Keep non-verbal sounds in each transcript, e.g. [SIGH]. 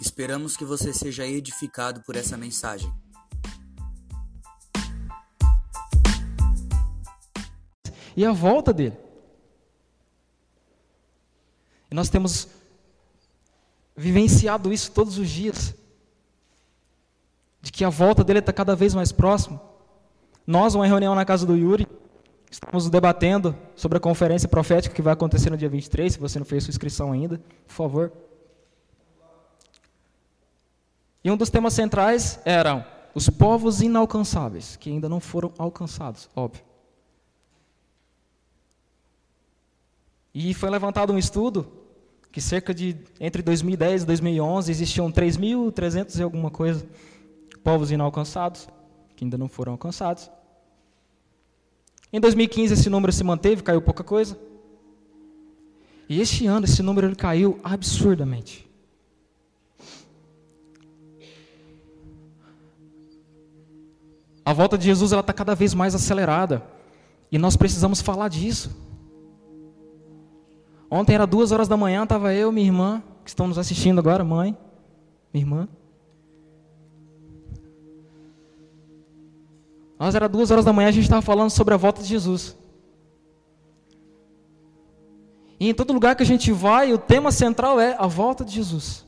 Esperamos que você seja edificado por essa mensagem. E a volta dele. E nós temos vivenciado isso todos os dias. De que a volta dele está cada vez mais próximo. Nós, uma reunião na casa do Yuri, estamos debatendo sobre a conferência profética que vai acontecer no dia 23. Se você não fez sua inscrição ainda, por favor. E um dos temas centrais eram os povos inalcançáveis, que ainda não foram alcançados, óbvio. E foi levantado um estudo que cerca de entre 2010 e 2011 existiam 3.300 e alguma coisa povos inalcançados, que ainda não foram alcançados. Em 2015 esse número se manteve, caiu pouca coisa. E este ano esse número ele caiu absurdamente. A volta de Jesus está cada vez mais acelerada e nós precisamos falar disso. Ontem era duas horas da manhã, estava eu, minha irmã, que estão nos assistindo agora, mãe, minha irmã. Nós era duas horas da manhã, a gente estava falando sobre a volta de Jesus. E em todo lugar que a gente vai, o tema central é a volta de Jesus.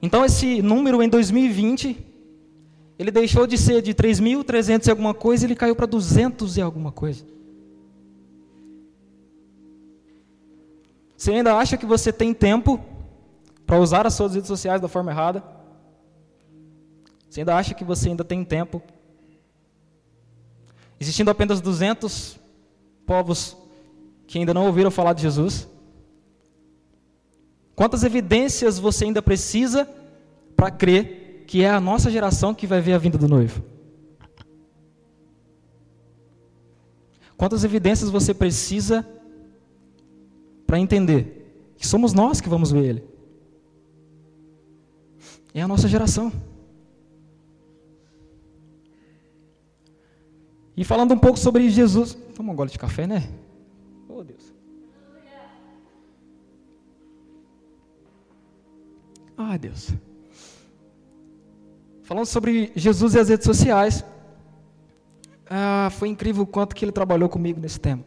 Então esse número em 2020, ele deixou de ser de 3.300 e alguma coisa, ele caiu para 200 e alguma coisa. Você ainda acha que você tem tempo para usar as suas redes sociais da forma errada? Você ainda acha que você ainda tem tempo? Existindo apenas 200 povos que ainda não ouviram falar de Jesus? Quantas evidências você ainda precisa para crer que é a nossa geração que vai ver a vinda do noivo? Quantas evidências você precisa para entender que somos nós que vamos ver ele? É a nossa geração. E falando um pouco sobre Jesus. Toma um gole de café, né? Oh, Deus. Ai, Deus. Falando sobre Jesus e as redes sociais. Ah, foi incrível o quanto que ele trabalhou comigo nesse tema.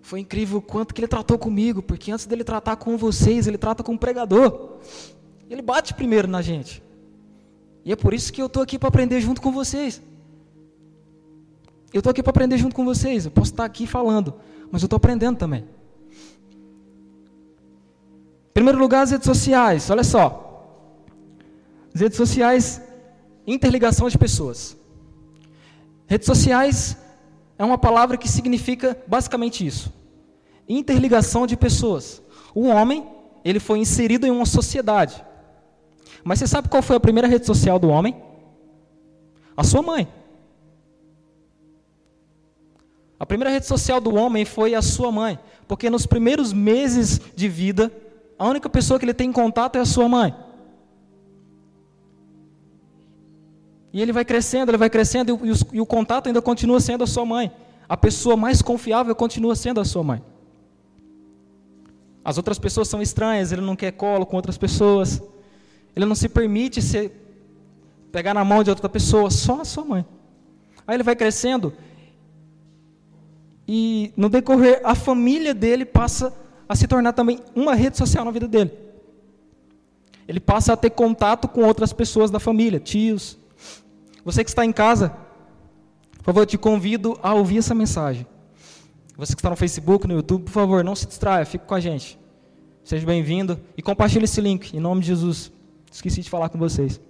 Foi incrível o quanto que ele tratou comigo, porque antes dele tratar com vocês, ele trata com o pregador. Ele bate primeiro na gente. E é por isso que eu estou aqui para aprender junto com vocês. Eu estou aqui para aprender junto com vocês. Eu posso estar aqui falando, mas eu estou aprendendo também. Primeiro lugar, as redes sociais. Olha só. As redes sociais, interligação de pessoas. Redes sociais é uma palavra que significa basicamente isso: interligação de pessoas. O homem, ele foi inserido em uma sociedade. Mas você sabe qual foi a primeira rede social do homem? A sua mãe. A primeira rede social do homem foi a sua mãe, porque nos primeiros meses de vida, a única pessoa que ele tem contato é a sua mãe. E ele vai crescendo, ele vai crescendo, e o, e o, contato ainda continua sendo a sua mãe. A pessoa mais confiável continua sendo a sua mãe. As outras pessoas são estranhas, ele não quer colo com outras pessoas. Ele não se permite ser, pegar na mão de outra pessoa, só a sua mãe. Aí ele vai crescendo e no decorrer, a família dele passa a se tornar também uma rede social na vida dele. Ele passa a ter contato com outras pessoas da família, tios. Você que está em casa, por favor, eu te convido a ouvir essa mensagem. Você que está no Facebook, no YouTube, por favor, não se distraia, fique com a gente. Seja bem-vindo e compartilhe esse link, em nome de Jesus. Esqueci de falar com vocês.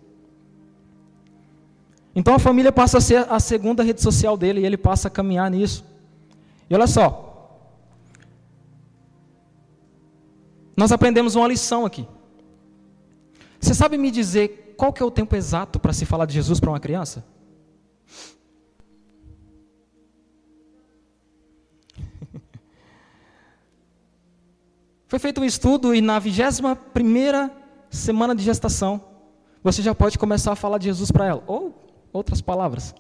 Então a família passa a ser a segunda rede social dele e ele passa a caminhar nisso. E olha só. Nós aprendemos uma lição aqui. Você sabe me dizer qual que é o tempo exato para se falar de Jesus para uma criança? [LAUGHS] Foi feito um estudo e na 21 primeira semana de gestação, você já pode começar a falar de Jesus para ela. Ou outras palavras.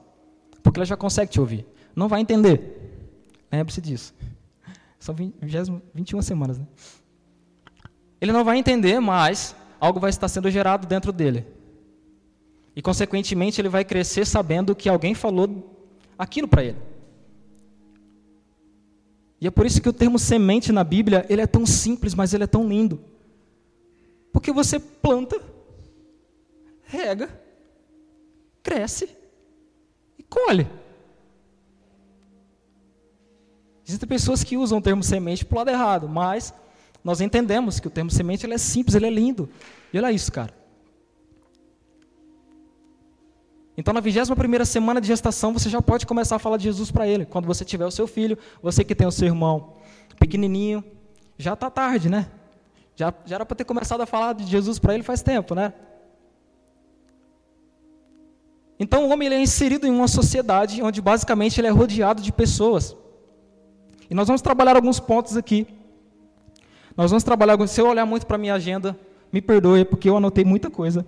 Porque ela já consegue te ouvir. Não vai entender. Lembre-se disso. São 20, 21 semanas, né? Ele não vai entender, mas algo vai estar sendo gerado dentro dele. E, consequentemente, ele vai crescer sabendo que alguém falou aquilo para ele. E é por isso que o termo semente na Bíblia, ele é tão simples, mas ele é tão lindo. Porque você planta, rega, cresce e colhe. Existem pessoas que usam o termo semente para o lado errado, mas nós entendemos que o termo semente ele é simples, ele é lindo. E olha isso, cara. Então, na 21 semana de gestação, você já pode começar a falar de Jesus para ele. Quando você tiver o seu filho, você que tem o seu irmão pequenininho, já está tarde, né? Já, já era para ter começado a falar de Jesus para ele faz tempo, né? Então, o homem ele é inserido em uma sociedade onde, basicamente, ele é rodeado de pessoas. E nós vamos trabalhar alguns pontos aqui. Nós vamos trabalhar, se eu olhar muito para a minha agenda, me perdoe, porque eu anotei muita coisa.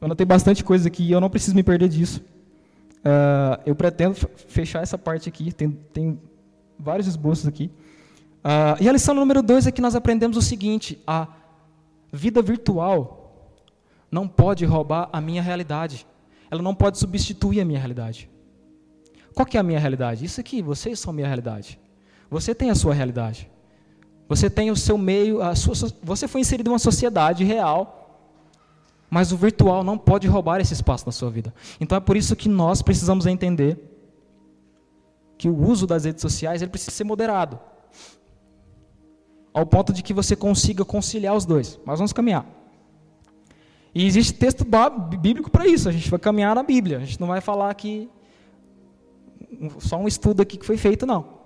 Eu anotei bastante coisa aqui e eu não preciso me perder disso. Uh, eu pretendo fechar essa parte aqui, tem, tem vários esboços aqui. Uh, e a lição número dois é que nós aprendemos o seguinte: a vida virtual não pode roubar a minha realidade. Ela não pode substituir a minha realidade. Qual que é a minha realidade? Isso aqui, vocês são a minha realidade. Você tem a sua realidade. Você tem o seu meio, sua, você foi inserido em uma sociedade real mas o virtual não pode roubar esse espaço na sua vida. Então é por isso que nós precisamos entender que o uso das redes sociais ele precisa ser moderado. Ao ponto de que você consiga conciliar os dois. Mas vamos caminhar. E existe texto bíblico para isso. A gente vai caminhar na Bíblia. A gente não vai falar aqui só um estudo aqui que foi feito, não.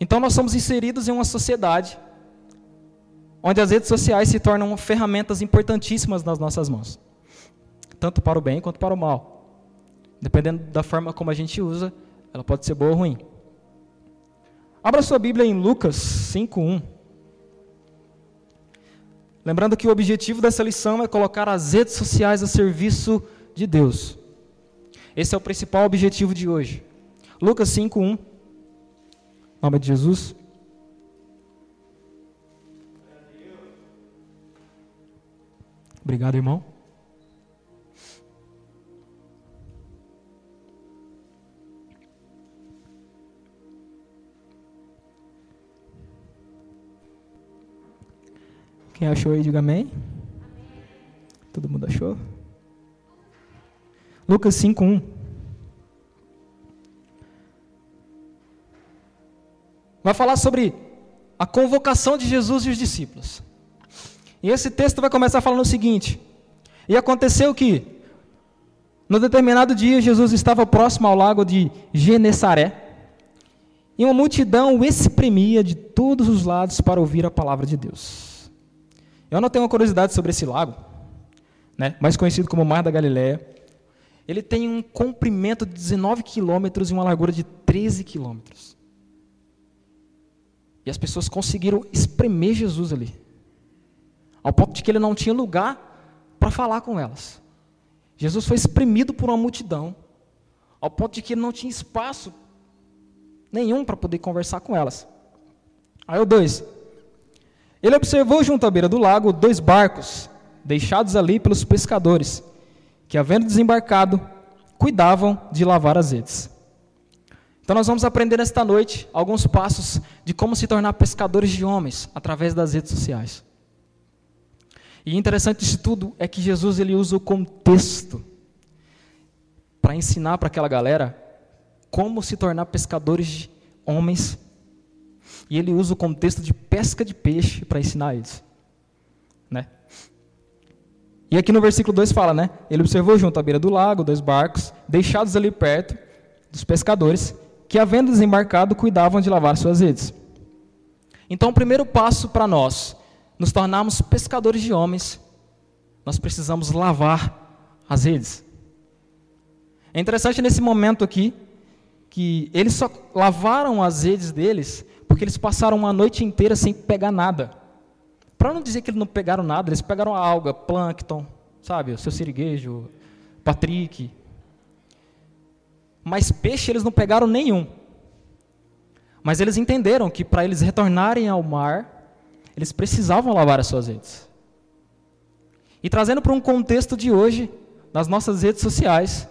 Então nós somos inseridos em uma sociedade onde as redes sociais se tornam ferramentas importantíssimas nas nossas mãos, tanto para o bem quanto para o mal. Dependendo da forma como a gente usa, ela pode ser boa ou ruim. Abra sua Bíblia em Lucas 5:1. Lembrando que o objetivo dessa lição é colocar as redes sociais a serviço de Deus. Esse é o principal objetivo de hoje. Lucas 5:1. Nome de Jesus. Obrigado, irmão. Quem achou aí, diga amém. amém. Todo mundo achou? Lucas 5:1. Vai falar sobre a convocação de Jesus e os discípulos. E esse texto vai começar falando o seguinte: E aconteceu que, no determinado dia, Jesus estava próximo ao lago de Genessaré, e uma multidão o exprimia de todos os lados para ouvir a palavra de Deus. Eu não tenho uma curiosidade sobre esse lago, né, mais conhecido como Mar da Galileia. Ele tem um comprimento de 19 quilômetros e uma largura de 13 quilômetros. E as pessoas conseguiram espremer Jesus ali ao ponto de que ele não tinha lugar para falar com elas. Jesus foi exprimido por uma multidão, ao ponto de que ele não tinha espaço nenhum para poder conversar com elas. Aí o 2. Ele observou junto à beira do lago dois barcos, deixados ali pelos pescadores, que, havendo desembarcado, cuidavam de lavar as redes. Então, nós vamos aprender esta noite alguns passos de como se tornar pescadores de homens através das redes sociais. E interessante disso tudo é que Jesus ele usa o contexto para ensinar para aquela galera como se tornar pescadores de homens. E ele usa o contexto de pesca de peixe para ensinar eles. Né? E aqui no versículo 2 fala, né? Ele observou junto à beira do lago dois barcos, deixados ali perto dos pescadores, que havendo desembarcado, cuidavam de lavar suas redes. Então, o primeiro passo para nós nos tornarmos pescadores de homens, nós precisamos lavar as redes. É interessante nesse momento aqui que eles só lavaram as redes deles porque eles passaram uma noite inteira sem pegar nada. Para não dizer que eles não pegaram nada, eles pegaram a alga, plâncton, sabe, o seu siriguejo, Patrick. Mas peixe eles não pegaram nenhum. Mas eles entenderam que para eles retornarem ao mar, eles precisavam lavar as suas redes. E trazendo para um contexto de hoje, nas nossas redes sociais,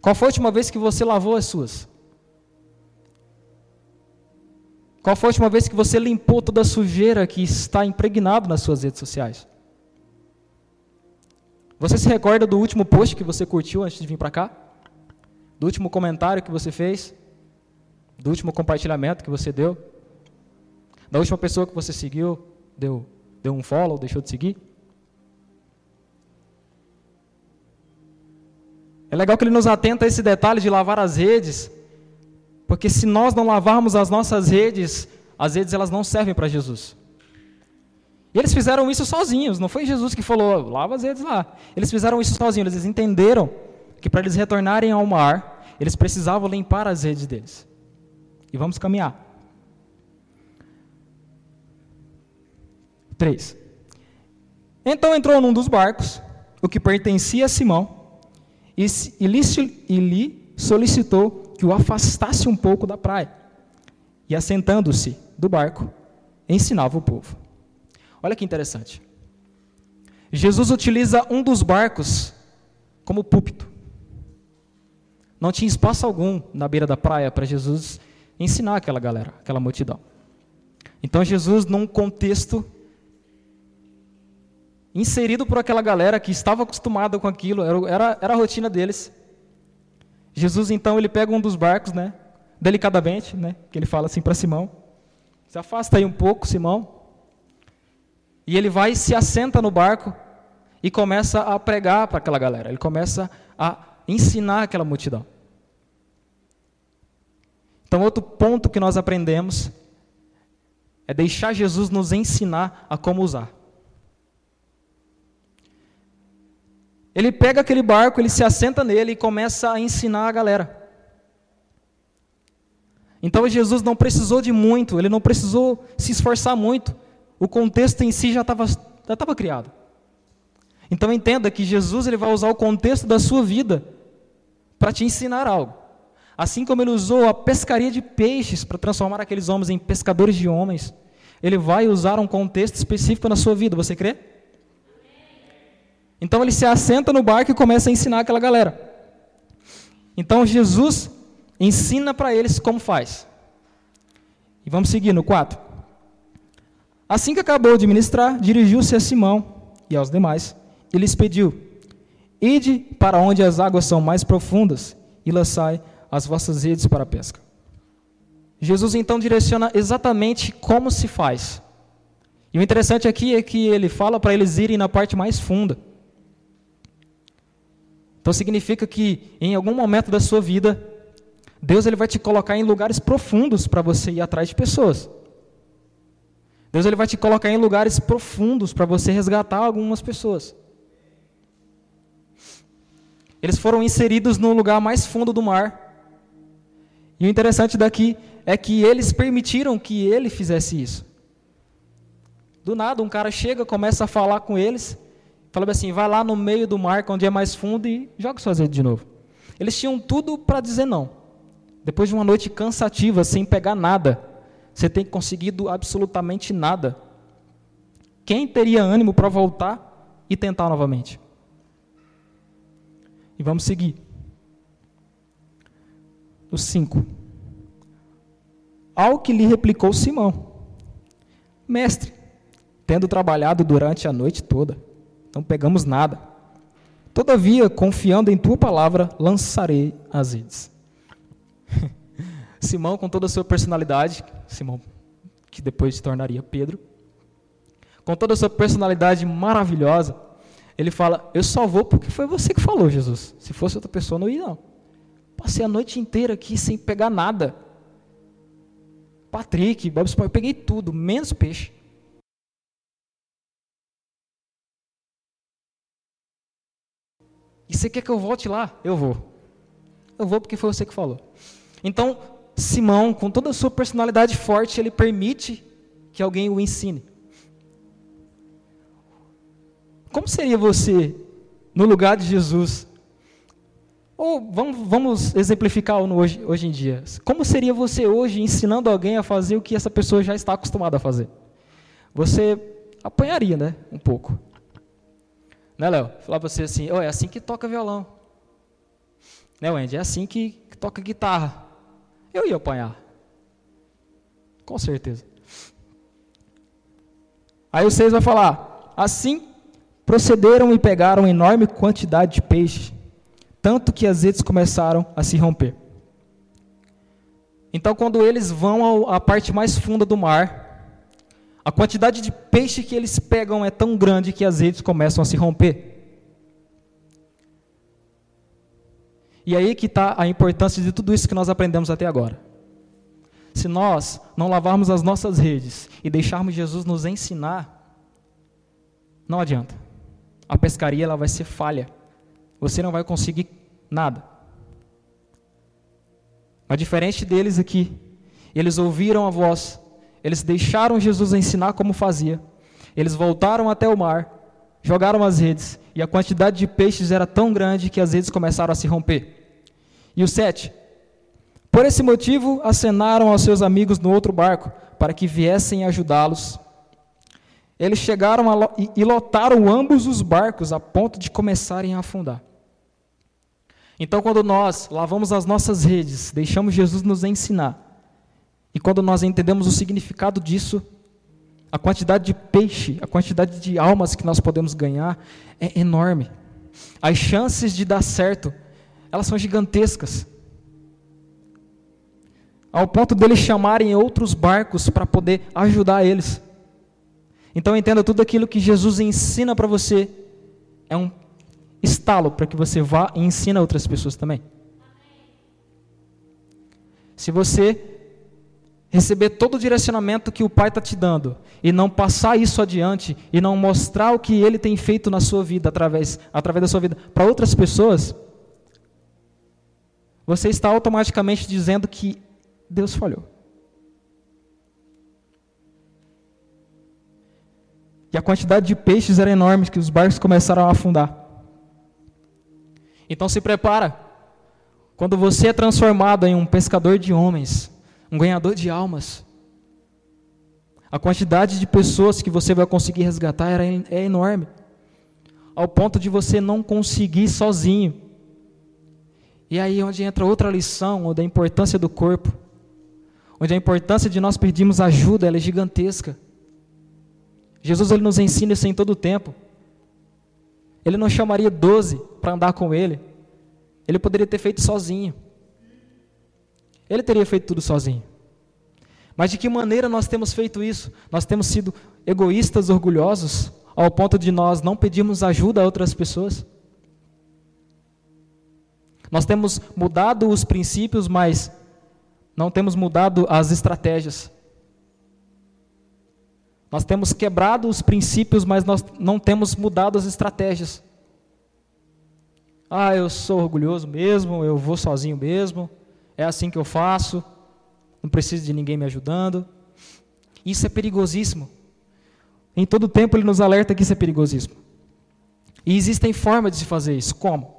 qual foi a última vez que você lavou as suas? Qual foi a última vez que você limpou toda a sujeira que está impregnado nas suas redes sociais? Você se recorda do último post que você curtiu antes de vir para cá? Do último comentário que você fez? Do último compartilhamento que você deu? Da última pessoa que você seguiu, deu, deu um follow, deixou de seguir? É legal que ele nos atenta a esse detalhe de lavar as redes, porque se nós não lavarmos as nossas redes, as redes elas não servem para Jesus. E eles fizeram isso sozinhos, não foi Jesus que falou, lava as redes lá. Eles fizeram isso sozinhos, eles entenderam que para eles retornarem ao mar, eles precisavam limpar as redes deles. E vamos caminhar. 3. Então entrou num dos barcos, o que pertencia a Simão, e, lhe solicitou que o afastasse um pouco da praia. E assentando-se do barco, ensinava o povo. Olha que interessante. Jesus utiliza um dos barcos como púlpito. Não tinha espaço algum na beira da praia para Jesus ensinar aquela galera, aquela multidão. Então Jesus, num contexto inserido por aquela galera que estava acostumada com aquilo, era, era, a rotina deles. Jesus então ele pega um dos barcos, né, delicadamente, né, que ele fala assim para Simão: "Se afasta aí um pouco, Simão". E ele vai se assenta no barco e começa a pregar para aquela galera. Ele começa a ensinar aquela multidão. Então, outro ponto que nós aprendemos é deixar Jesus nos ensinar a como usar. Ele pega aquele barco, ele se assenta nele e começa a ensinar a galera. Então Jesus não precisou de muito, ele não precisou se esforçar muito. O contexto em si já estava já estava criado. Então entenda que Jesus ele vai usar o contexto da sua vida para te ensinar algo. Assim como ele usou a pescaria de peixes para transformar aqueles homens em pescadores de homens, ele vai usar um contexto específico na sua vida. Você crê? Então ele se assenta no barco e começa a ensinar aquela galera. Então Jesus ensina para eles como faz. E vamos seguir no 4. Assim que acabou de ministrar, dirigiu-se a Simão e aos demais e lhes pediu: Ide para onde as águas são mais profundas e lançai as vossas redes para a pesca. Jesus então direciona exatamente como se faz. E o interessante aqui é que ele fala para eles irem na parte mais funda. Então significa que em algum momento da sua vida, Deus ele vai te colocar em lugares profundos para você ir atrás de pessoas. Deus ele vai te colocar em lugares profundos para você resgatar algumas pessoas. Eles foram inseridos no lugar mais fundo do mar. E o interessante daqui é que eles permitiram que ele fizesse isso. Do nada, um cara chega, começa a falar com eles, Falava assim: vai lá no meio do mar, onde é mais fundo, e joga suas redes de novo. Eles tinham tudo para dizer não. Depois de uma noite cansativa, sem pegar nada, você tem conseguido absolutamente nada. Quem teria ânimo para voltar e tentar novamente? E vamos seguir. O 5. Ao que lhe replicou Simão: Mestre, tendo trabalhado durante a noite toda, não pegamos nada. Todavia, confiando em tua palavra, lançarei as redes. [LAUGHS] Simão, com toda a sua personalidade, Simão, que depois se tornaria Pedro, com toda a sua personalidade maravilhosa, ele fala: Eu só vou porque foi você que falou, Jesus. Se fosse outra pessoa, não ia, não. Passei a noite inteira aqui sem pegar nada. Patrick, Bob Esponja, eu peguei tudo, menos peixe. E você quer que eu volte lá? Eu vou. Eu vou porque foi você que falou. Então, Simão, com toda a sua personalidade forte, ele permite que alguém o ensine. Como seria você no lugar de Jesus? Ou vamos, vamos exemplificar hoje, hoje em dia. Como seria você hoje ensinando alguém a fazer o que essa pessoa já está acostumada a fazer? Você apanharia, né? Um pouco. Né, Léo? Falar para você assim, oh, é assim que toca violão. Né, Wendy? É assim que, que toca guitarra. Eu ia apanhar. Com certeza. Aí vocês vão falar, assim procederam e pegaram enorme quantidade de peixe, tanto que as redes começaram a se romper. Então, quando eles vão à parte mais funda do mar, a quantidade de peixe que eles pegam é tão grande que as redes começam a se romper. E aí que está a importância de tudo isso que nós aprendemos até agora. Se nós não lavarmos as nossas redes e deixarmos Jesus nos ensinar, não adianta. A pescaria ela vai ser falha. Você não vai conseguir nada. Mas diferente deles aqui, eles ouviram a voz eles deixaram Jesus ensinar como fazia. Eles voltaram até o mar, jogaram as redes, e a quantidade de peixes era tão grande que as redes começaram a se romper. E o sete. Por esse motivo, acenaram aos seus amigos no outro barco, para que viessem ajudá-los. Eles chegaram e lotaram ambos os barcos a ponto de começarem a afundar. Então, quando nós lavamos as nossas redes, deixamos Jesus nos ensinar, e quando nós entendemos o significado disso, a quantidade de peixe, a quantidade de almas que nós podemos ganhar é enorme. As chances de dar certo, elas são gigantescas. Ao ponto deles chamarem outros barcos para poder ajudar eles. Então entenda tudo aquilo que Jesus ensina para você é um estalo para que você vá e ensine a outras pessoas também. Se você receber todo o direcionamento que o Pai está te dando e não passar isso adiante e não mostrar o que Ele tem feito na sua vida através, através da sua vida para outras pessoas, você está automaticamente dizendo que Deus falhou. E a quantidade de peixes era enorme que os barcos começaram a afundar. Então se prepara. Quando você é transformado em um pescador de homens, um ganhador de almas. A quantidade de pessoas que você vai conseguir resgatar era, é enorme, ao ponto de você não conseguir sozinho. E aí onde entra outra lição, onde a importância do corpo, onde a importância de nós pedirmos ajuda, é gigantesca. Jesus ele nos ensina isso em todo o tempo. Ele não chamaria doze para andar com ele. Ele poderia ter feito sozinho. Ele teria feito tudo sozinho. Mas de que maneira nós temos feito isso? Nós temos sido egoístas, orgulhosos, ao ponto de nós não pedirmos ajuda a outras pessoas? Nós temos mudado os princípios, mas não temos mudado as estratégias. Nós temos quebrado os princípios, mas nós não temos mudado as estratégias. Ah, eu sou orgulhoso mesmo, eu vou sozinho mesmo, é assim que eu faço, não preciso de ninguém me ajudando. Isso é perigosíssimo. Em todo tempo ele nos alerta que isso é perigosíssimo. E existem formas de se fazer isso. Como?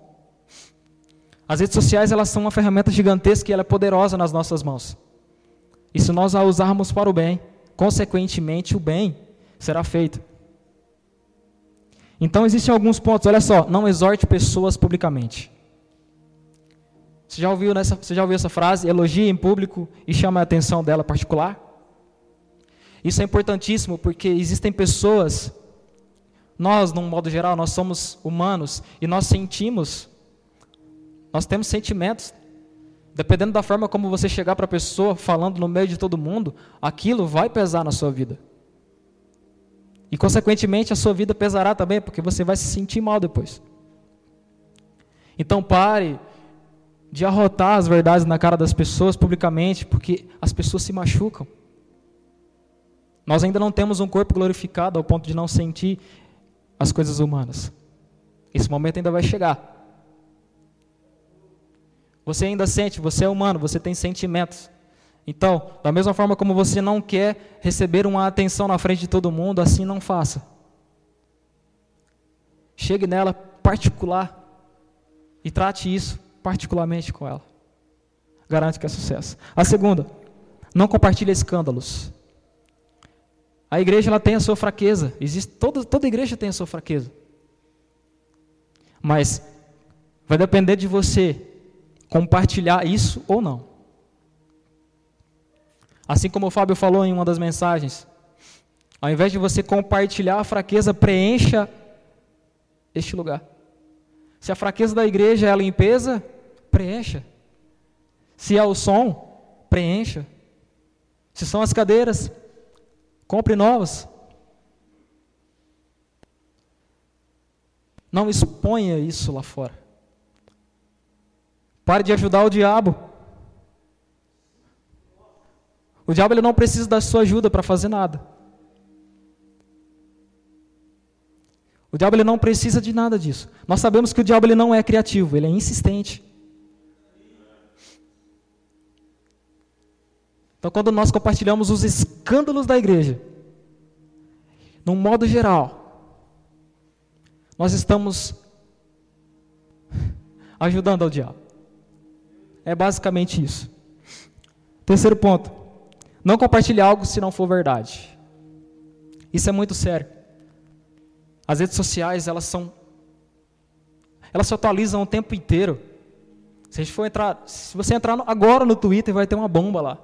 As redes sociais elas são uma ferramenta gigantesca e ela é poderosa nas nossas mãos. E se nós a usarmos para o bem, consequentemente o bem será feito. Então existem alguns pontos, olha só, não exorte pessoas publicamente. Você já ouviu, nessa, você já ouviu essa frase? Elogie em público e chama a atenção dela particular? Isso é importantíssimo porque existem pessoas, nós, num modo geral, nós somos humanos e nós sentimos, nós temos sentimentos. Dependendo da forma como você chegar para a pessoa falando no meio de todo mundo, aquilo vai pesar na sua vida. E, consequentemente, a sua vida pesará também, porque você vai se sentir mal depois. Então, pare de arrotar as verdades na cara das pessoas publicamente, porque as pessoas se machucam. Nós ainda não temos um corpo glorificado ao ponto de não sentir as coisas humanas. Esse momento ainda vai chegar. Você ainda sente, você é humano, você tem sentimentos. Então, da mesma forma como você não quer receber uma atenção na frente de todo mundo, assim não faça. Chegue nela particular e trate isso particularmente com ela. Garanto que é sucesso. A segunda, não compartilhe escândalos. A igreja ela tem a sua fraqueza. Existe, toda, toda igreja tem a sua fraqueza. Mas vai depender de você compartilhar isso ou não. Assim como o Fábio falou em uma das mensagens, ao invés de você compartilhar a fraqueza, preencha este lugar. Se a fraqueza da igreja é a limpeza, preencha. Se é o som, preencha. Se são as cadeiras, compre novas. Não exponha isso lá fora. Pare de ajudar o diabo. O diabo ele não precisa da sua ajuda para fazer nada. O diabo ele não precisa de nada disso. Nós sabemos que o diabo ele não é criativo, ele é insistente. Então, quando nós compartilhamos os escândalos da igreja, num modo geral, nós estamos [LAUGHS] ajudando ao diabo. É basicamente isso. Terceiro ponto: não compartilhe algo se não for verdade. Isso é muito sério. As redes sociais, elas são elas se atualizam o tempo inteiro. Se for entrar, se você entrar agora no Twitter, vai ter uma bomba lá.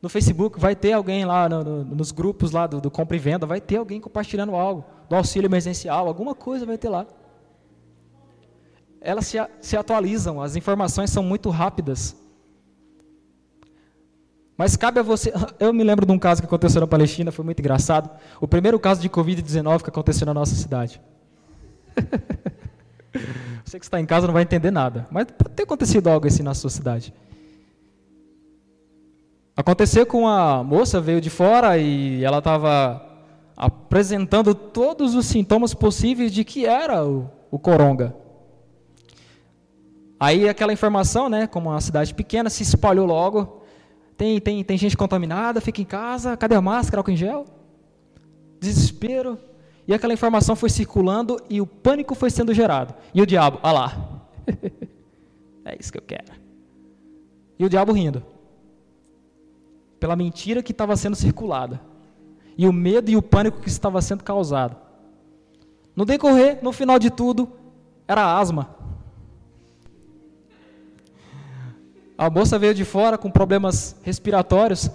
No Facebook vai ter alguém lá no, no, nos grupos lá do, do compra e venda, vai ter alguém compartilhando algo, do auxílio emergencial, alguma coisa vai ter lá. Elas se, se atualizam, as informações são muito rápidas. Mas cabe a você. [LAUGHS] Eu me lembro de um caso que aconteceu na Palestina, foi muito engraçado. O primeiro caso de Covid-19 que aconteceu na nossa cidade. [LAUGHS] Você que está em casa não vai entender nada, mas pode ter acontecido algo assim na sua cidade. Aconteceu com a moça, veio de fora e ela estava apresentando todos os sintomas possíveis de que era o, o coronga. Aí aquela informação, né, como uma cidade pequena, se espalhou logo. Tem, tem, tem gente contaminada, fica em casa, cadê a máscara, álcool em gel? Desespero. E aquela informação foi circulando e o pânico foi sendo gerado. E o diabo, ah lá. [LAUGHS] é isso que eu quero. E o diabo rindo pela mentira que estava sendo circulada e o medo e o pânico que estava sendo causado. No decorrer, no final de tudo, era asma. A moça veio de fora com problemas respiratórios,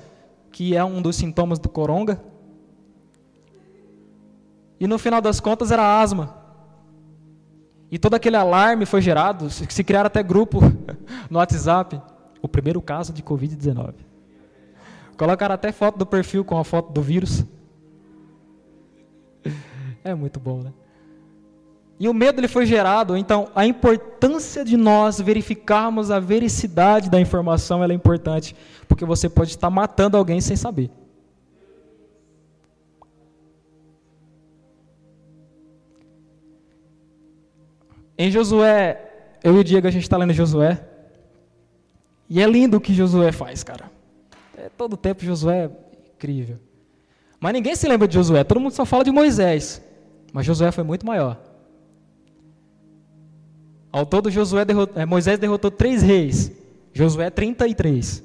que é um dos sintomas do coronga. E no final das contas era asma. E todo aquele alarme foi gerado, se criaram até grupo [LAUGHS] no WhatsApp. O primeiro caso de Covid-19. Colocaram até foto do perfil com a foto do vírus. [LAUGHS] É muito bom, né? E o medo ele foi gerado, então a importância de nós verificarmos a vericidade da informação é importante, porque você pode estar matando alguém sem saber. Em Josué, eu e o Diego a gente está lendo Josué, e é lindo o que Josué faz, cara. É, todo tempo Josué é incrível. Mas ninguém se lembra de Josué, todo mundo só fala de Moisés. Mas Josué foi muito maior. Ao todo, Josué derrotou, é, Moisés derrotou três reis. Josué 33.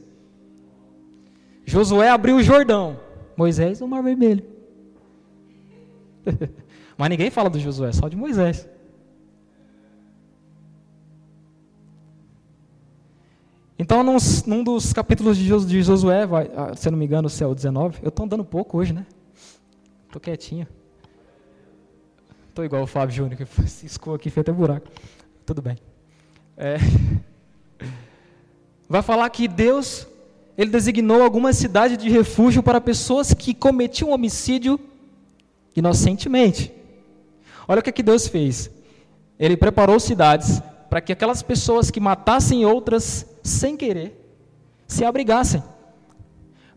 Josué abriu o Jordão. Moisés o Mar Vermelho. [LAUGHS] Mas ninguém fala do Josué, só de Moisés. Então, num, num dos capítulos de, Josué, vai, ah, se não me engano, o 19, eu estou andando pouco hoje, né? Estou quietinho. Estou igual o Fábio Júnior, que [LAUGHS] ciscou aqui, fez até buraco. Tudo bem. É, [LAUGHS] vai falar que Deus, Ele designou alguma cidade de refúgio para pessoas que cometiam homicídio inocentemente. Olha o que, é que Deus fez. Ele preparou cidades para que aquelas pessoas que matassem outras sem querer se abrigassem.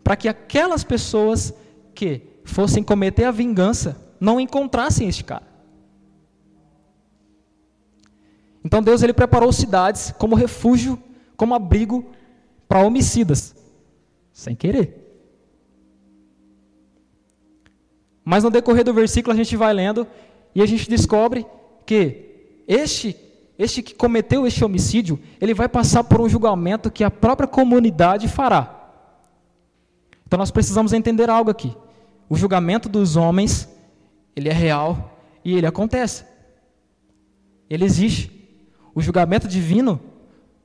Para que aquelas pessoas que fossem cometer a vingança não encontrassem este cara. Então Deus ele preparou cidades como refúgio, como abrigo para homicidas, sem querer. Mas no decorrer do versículo a gente vai lendo e a gente descobre que este este que cometeu este homicídio, ele vai passar por um julgamento que a própria comunidade fará. Então nós precisamos entender algo aqui. O julgamento dos homens, ele é real e ele acontece. Ele existe. O julgamento divino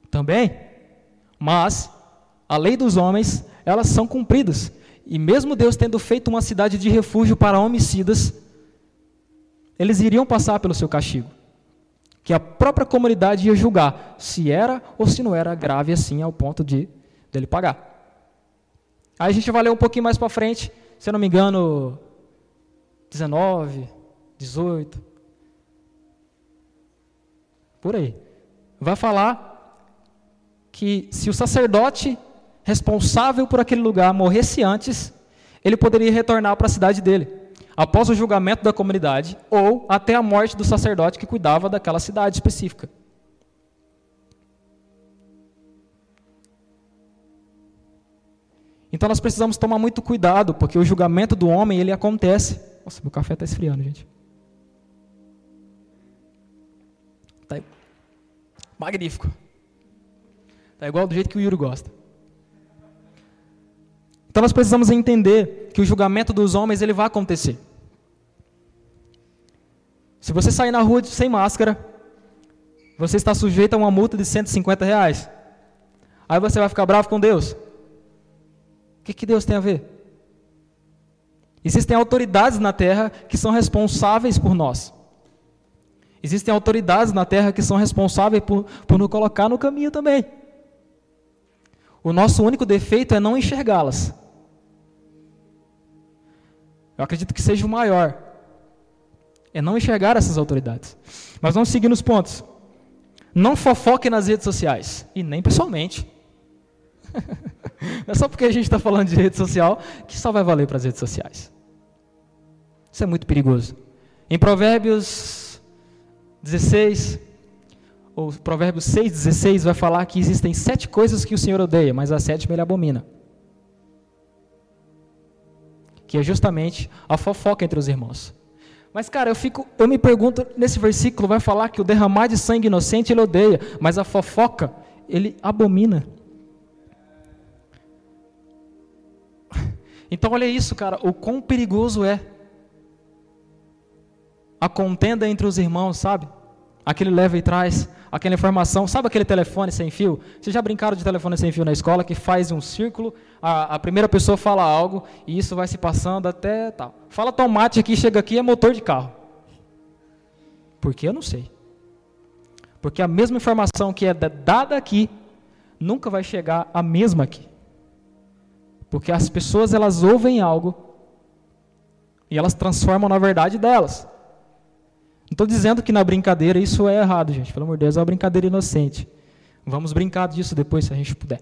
também. Mas a lei dos homens, elas são cumpridas. E mesmo Deus tendo feito uma cidade de refúgio para homicidas, eles iriam passar pelo seu castigo. Que a própria comunidade ia julgar se era ou se não era grave assim ao ponto de dele pagar. Aí a gente vai ler um pouquinho mais para frente, se eu não me engano, 19, 18. Por aí. Vai falar que se o sacerdote responsável por aquele lugar morresse antes, ele poderia retornar para a cidade dele, após o julgamento da comunidade ou até a morte do sacerdote que cuidava daquela cidade específica. Então nós precisamos tomar muito cuidado, porque o julgamento do homem ele acontece. Nossa, meu café está esfriando, gente. Magnífico. Tá igual do jeito que o Yuri gosta. Então nós precisamos entender que o julgamento dos homens ele vai acontecer. Se você sair na rua sem máscara, você está sujeito a uma multa de 150 reais. Aí você vai ficar bravo com Deus. O que, que Deus tem a ver? Existem autoridades na terra que são responsáveis por nós. Existem autoridades na terra que são responsáveis por, por nos colocar no caminho também. O nosso único defeito é não enxergá-las. Eu acredito que seja o maior. É não enxergar essas autoridades. Mas vamos seguir nos pontos. Não fofoque nas redes sociais. E nem pessoalmente. Não [LAUGHS] é só porque a gente está falando de rede social que só vai valer para as redes sociais. Isso é muito perigoso. Em Provérbios 16, ou Provérbios 6, 16, vai falar que existem sete coisas que o Senhor odeia, mas a sétima ele abomina que é justamente a fofoca entre os irmãos. Mas, cara, eu, fico, eu me pergunto, nesse versículo vai falar que o derramar de sangue inocente ele odeia, mas a fofoca ele abomina. [LAUGHS] Então, olha isso, cara, o quão perigoso é a contenda entre os irmãos, sabe? Aquele leva e traz, aquela informação. Sabe aquele telefone sem fio? Vocês já brincaram de telefone sem fio na escola que faz um círculo, a, a primeira pessoa fala algo e isso vai se passando até tal. Fala tomate aqui, chega aqui, é motor de carro. Por que eu não sei. Porque a mesma informação que é dada aqui nunca vai chegar a mesma aqui. Porque as pessoas elas ouvem algo e elas transformam na verdade delas. Não estou dizendo que na brincadeira isso é errado, gente. Pelo amor de Deus, é uma brincadeira inocente. Vamos brincar disso depois, se a gente puder.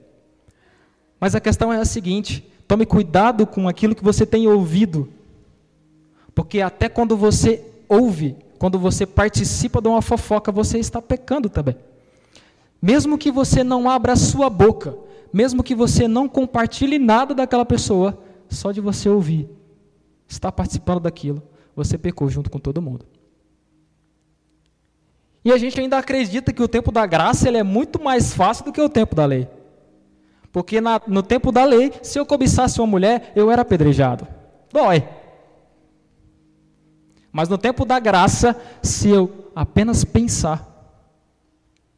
Mas a questão é a seguinte: tome cuidado com aquilo que você tem ouvido. Porque até quando você ouve, quando você participa de uma fofoca, você está pecando também. Mesmo que você não abra a sua boca, mesmo que você não compartilhe nada daquela pessoa, só de você ouvir, está participando daquilo, você pecou junto com todo mundo. E a gente ainda acredita que o tempo da graça ele é muito mais fácil do que o tempo da lei. Porque na, no tempo da lei, se eu cobiçasse uma mulher, eu era apedrejado. Dói. Mas no tempo da graça, se eu apenas pensar,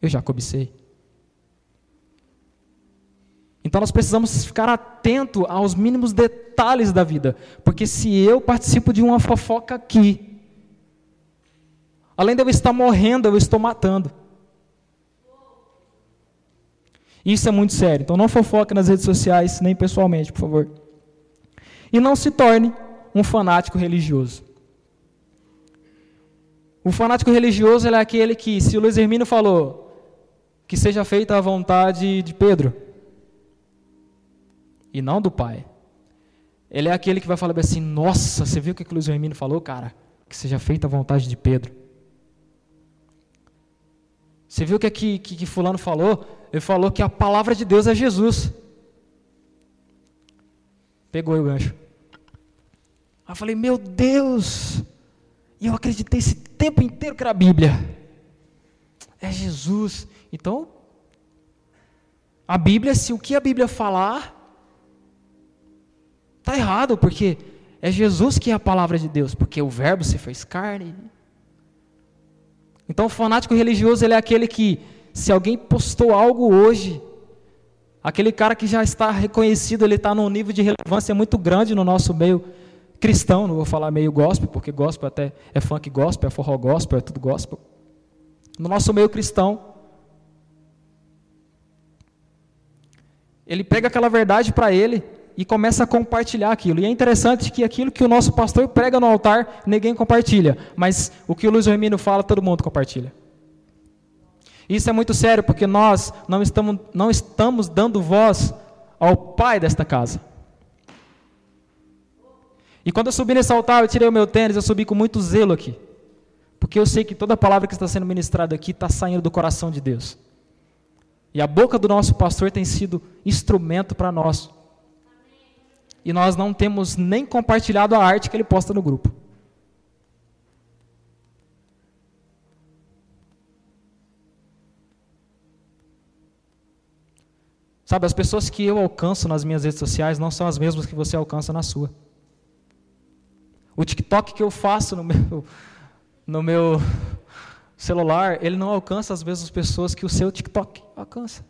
eu já cobicei. Então nós precisamos ficar atento aos mínimos detalhes da vida, porque se eu participo de uma fofoca aqui, Além de eu estar morrendo, eu estou matando. Isso é muito sério. Então não fofoque nas redes sociais, nem pessoalmente, por favor. E não se torne um fanático religioso. O fanático religioso é aquele que, se o Luiz Hermínio falou que seja feita a vontade de Pedro e não do Pai, ele é aquele que vai falar assim: Nossa, você viu o que o Luiz Hermínio falou, cara? Que seja feita a vontade de Pedro. Você viu o que, que, que Fulano falou? Ele falou que a palavra de Deus é Jesus. Pegou o gancho. Aí eu falei, meu Deus! E eu acreditei esse tempo inteiro que era a Bíblia. é Jesus. Então, a Bíblia, se o que a Bíblia falar, está errado, porque é Jesus que é a palavra de Deus, porque o Verbo se fez carne. Então, o fanático religioso ele é aquele que, se alguém postou algo hoje, aquele cara que já está reconhecido, ele está num nível de relevância muito grande no nosso meio cristão, não vou falar meio gospel, porque gospel até é funk gospel, é forró gospel, é tudo gospel. No nosso meio cristão, ele pega aquela verdade para ele e começa a compartilhar aquilo. E é interessante que aquilo que o nosso pastor prega no altar, ninguém compartilha, mas o que o Luiz Hermínio fala, todo mundo compartilha. Isso é muito sério, porque nós não estamos, não estamos dando voz ao pai desta casa. E quando eu subi nesse altar, eu tirei o meu tênis, eu subi com muito zelo aqui. Porque eu sei que toda palavra que está sendo ministrada aqui está saindo do coração de Deus. E a boca do nosso pastor tem sido instrumento para nós. E nós não temos nem compartilhado a arte que ele posta no grupo. Sabe, as pessoas que eu alcanço nas minhas redes sociais não são as mesmas que você alcança na sua. O TikTok que eu faço no meu, no meu celular, ele não alcança as mesmas pessoas que o seu TikTok alcança.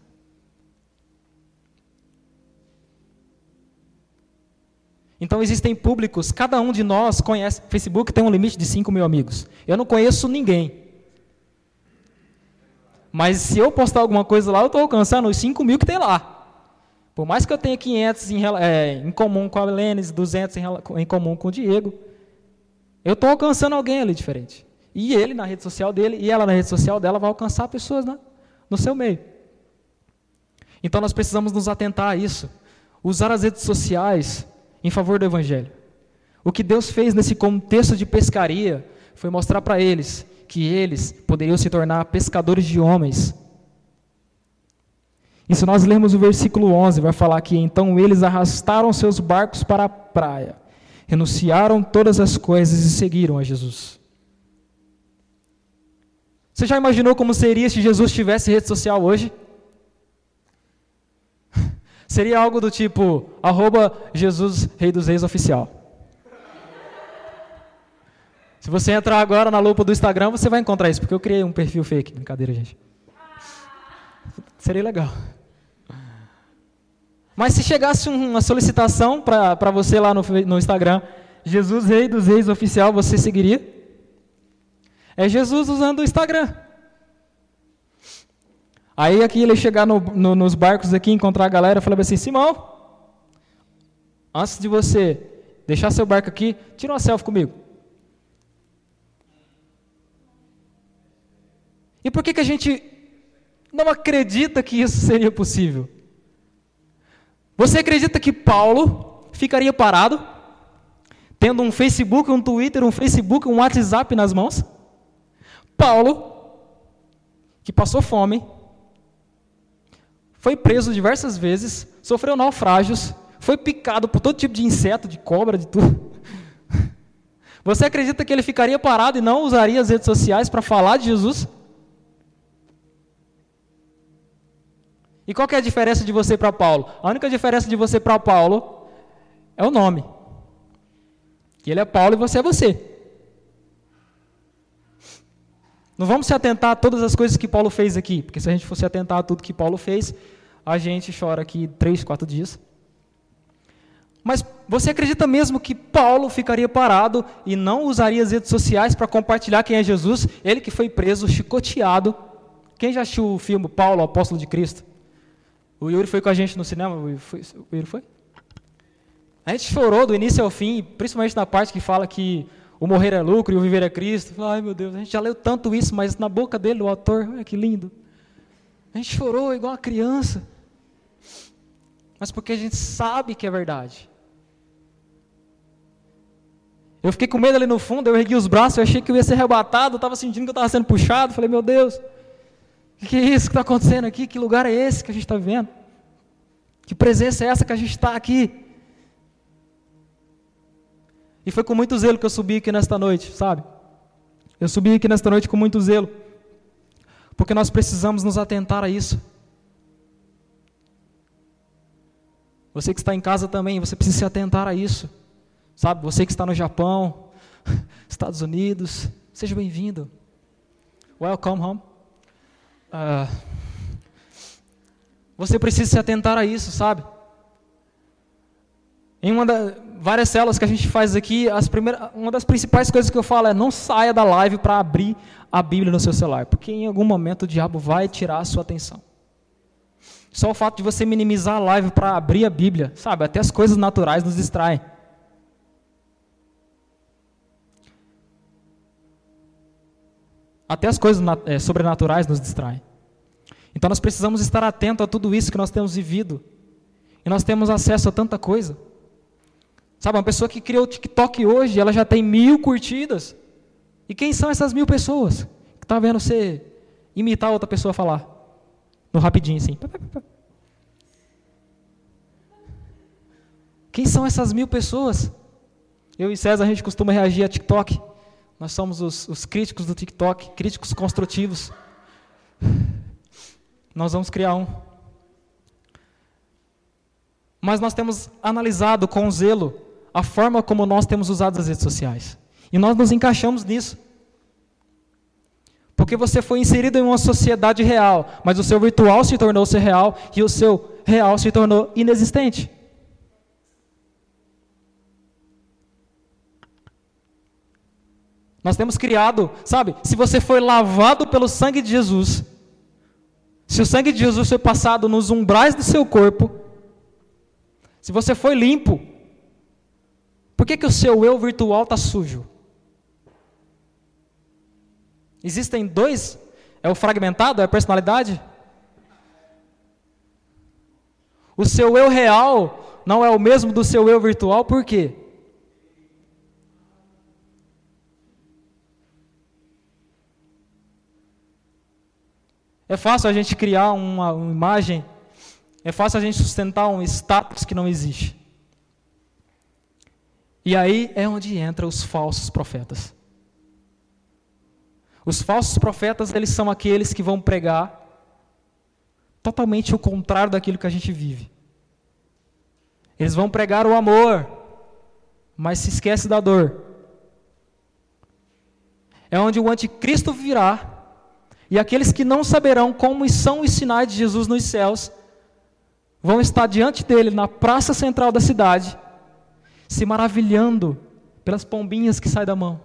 Então existem públicos, cada um de nós conhece. Facebook tem um limite de 5 mil amigos. Eu não conheço ninguém. Mas se eu postar alguma coisa lá, eu estou alcançando os 5 mil que tem lá. Por mais que eu tenha 500 em, é, em comum com a Lênis, 200 em, em comum com o Diego, eu estou alcançando alguém ali diferente. E ele na rede social dele, e ela na rede social dela, vai alcançar pessoas né, no seu meio. Então nós precisamos nos atentar a isso. Usar as redes sociais em favor do Evangelho. O que Deus fez nesse contexto de pescaria foi mostrar para eles que eles poderiam se tornar pescadores de homens. E se nós lermos o versículo 11, vai falar que então eles arrastaram seus barcos para a praia, renunciaram todas as coisas e seguiram a Jesus. Você já imaginou como seria se Jesus tivesse rede social hoje? Seria algo do tipo, arroba Jesus Rei dos Reis Oficial. Se você entrar agora na lupa do Instagram, você vai encontrar isso, porque eu criei um perfil fake. Brincadeira, gente. Seria legal. Mas se chegasse uma solicitação para você lá no, no Instagram, Jesus Rei dos Reis Oficial, você seguiria? É Jesus usando o Instagram. Aí aqui ele chegar no, no, nos barcos aqui, encontrar a galera, falava assim, Simão, antes de você deixar seu barco aqui, tira uma selfie comigo. E por que, que a gente não acredita que isso seria possível? Você acredita que Paulo ficaria parado, tendo um Facebook, um Twitter, um Facebook, um WhatsApp nas mãos? Paulo, que passou fome, foi preso diversas vezes, sofreu naufrágios, foi picado por todo tipo de inseto, de cobra, de tudo. [LAUGHS] Você acredita que ele ficaria parado e não usaria as redes sociais para falar de Jesus? E qual é a diferença de você para Paulo? A única diferença de você para Paulo é o nome. Que ele é Paulo e você é você. Não vamos se atentar a todas as coisas que Paulo fez aqui, porque se a gente fosse atentar a tudo que Paulo fez, a gente chora aqui três, quatro dias. Mas você acredita mesmo que Paulo ficaria parado e não usaria as redes sociais para compartilhar quem é Jesus? Ele que foi preso, chicoteado. Quem já assistiu o filme Paulo, o Apóstolo de Cristo? O Yuri foi com a gente no cinema. O Yuri foi? A gente chorou do início ao fim, principalmente na parte que fala que o morrer é lucro e o viver é Cristo. Ai meu Deus, a gente já leu tanto isso, mas na boca dele, o autor, olha que lindo. A gente chorou igual uma criança. Mas porque a gente sabe que é verdade. Eu fiquei com medo ali no fundo, eu ergui os braços, eu achei que eu ia ser arrebatado, eu estava sentindo que eu estava sendo puxado. Falei, meu Deus, o que é isso que está acontecendo aqui? Que lugar é esse que a gente está vivendo? Que presença é essa que a gente está aqui? E foi com muito zelo que eu subi aqui nesta noite, sabe? Eu subi aqui nesta noite com muito zelo. Porque nós precisamos nos atentar a isso. Você que está em casa também, você precisa se atentar a isso. Sabe, você que está no Japão, [LAUGHS] Estados Unidos, seja bem-vindo. Welcome home. Uh, você precisa se atentar a isso, sabe? Em uma das várias células que a gente faz aqui, uma das principais coisas que eu falo é não saia da live para abrir a Bíblia no seu celular, porque em algum momento o diabo vai tirar a sua atenção. Só o fato de você minimizar a live para abrir a Bíblia, sabe? Até as coisas naturais nos distraem. Até as coisas é, sobrenaturais nos distraem. Então nós precisamos estar atentos a tudo isso que nós temos vivido. E nós temos acesso a tanta coisa. Sabe, uma pessoa que criou o TikTok hoje, ela já tem mil curtidas. E quem são essas mil pessoas? Que está vendo você imitar outra pessoa falar? No rapidinho, assim. Quem são essas mil pessoas? Eu e César, a gente costuma reagir a TikTok. Nós somos os, os críticos do TikTok, críticos construtivos. Nós vamos criar um. Mas nós temos analisado com zelo a forma como nós temos usado as redes sociais. E nós nos encaixamos nisso. Porque você foi inserido em uma sociedade real, mas o seu virtual se tornou ser real e o seu real se tornou inexistente. Nós temos criado, sabe, se você foi lavado pelo sangue de Jesus, se o sangue de Jesus foi passado nos umbrais do seu corpo, se você foi limpo, por que, que o seu eu virtual está sujo? Existem dois? É o fragmentado? É a personalidade? O seu eu real não é o mesmo do seu eu virtual, por quê? É fácil a gente criar uma, uma imagem, é fácil a gente sustentar um status que não existe. E aí é onde entram os falsos profetas. Os falsos profetas, eles são aqueles que vão pregar totalmente o contrário daquilo que a gente vive. Eles vão pregar o amor, mas se esquece da dor. É onde o anticristo virá, e aqueles que não saberão como são os sinais de Jesus nos céus, vão estar diante dele na praça central da cidade, se maravilhando pelas pombinhas que saem da mão.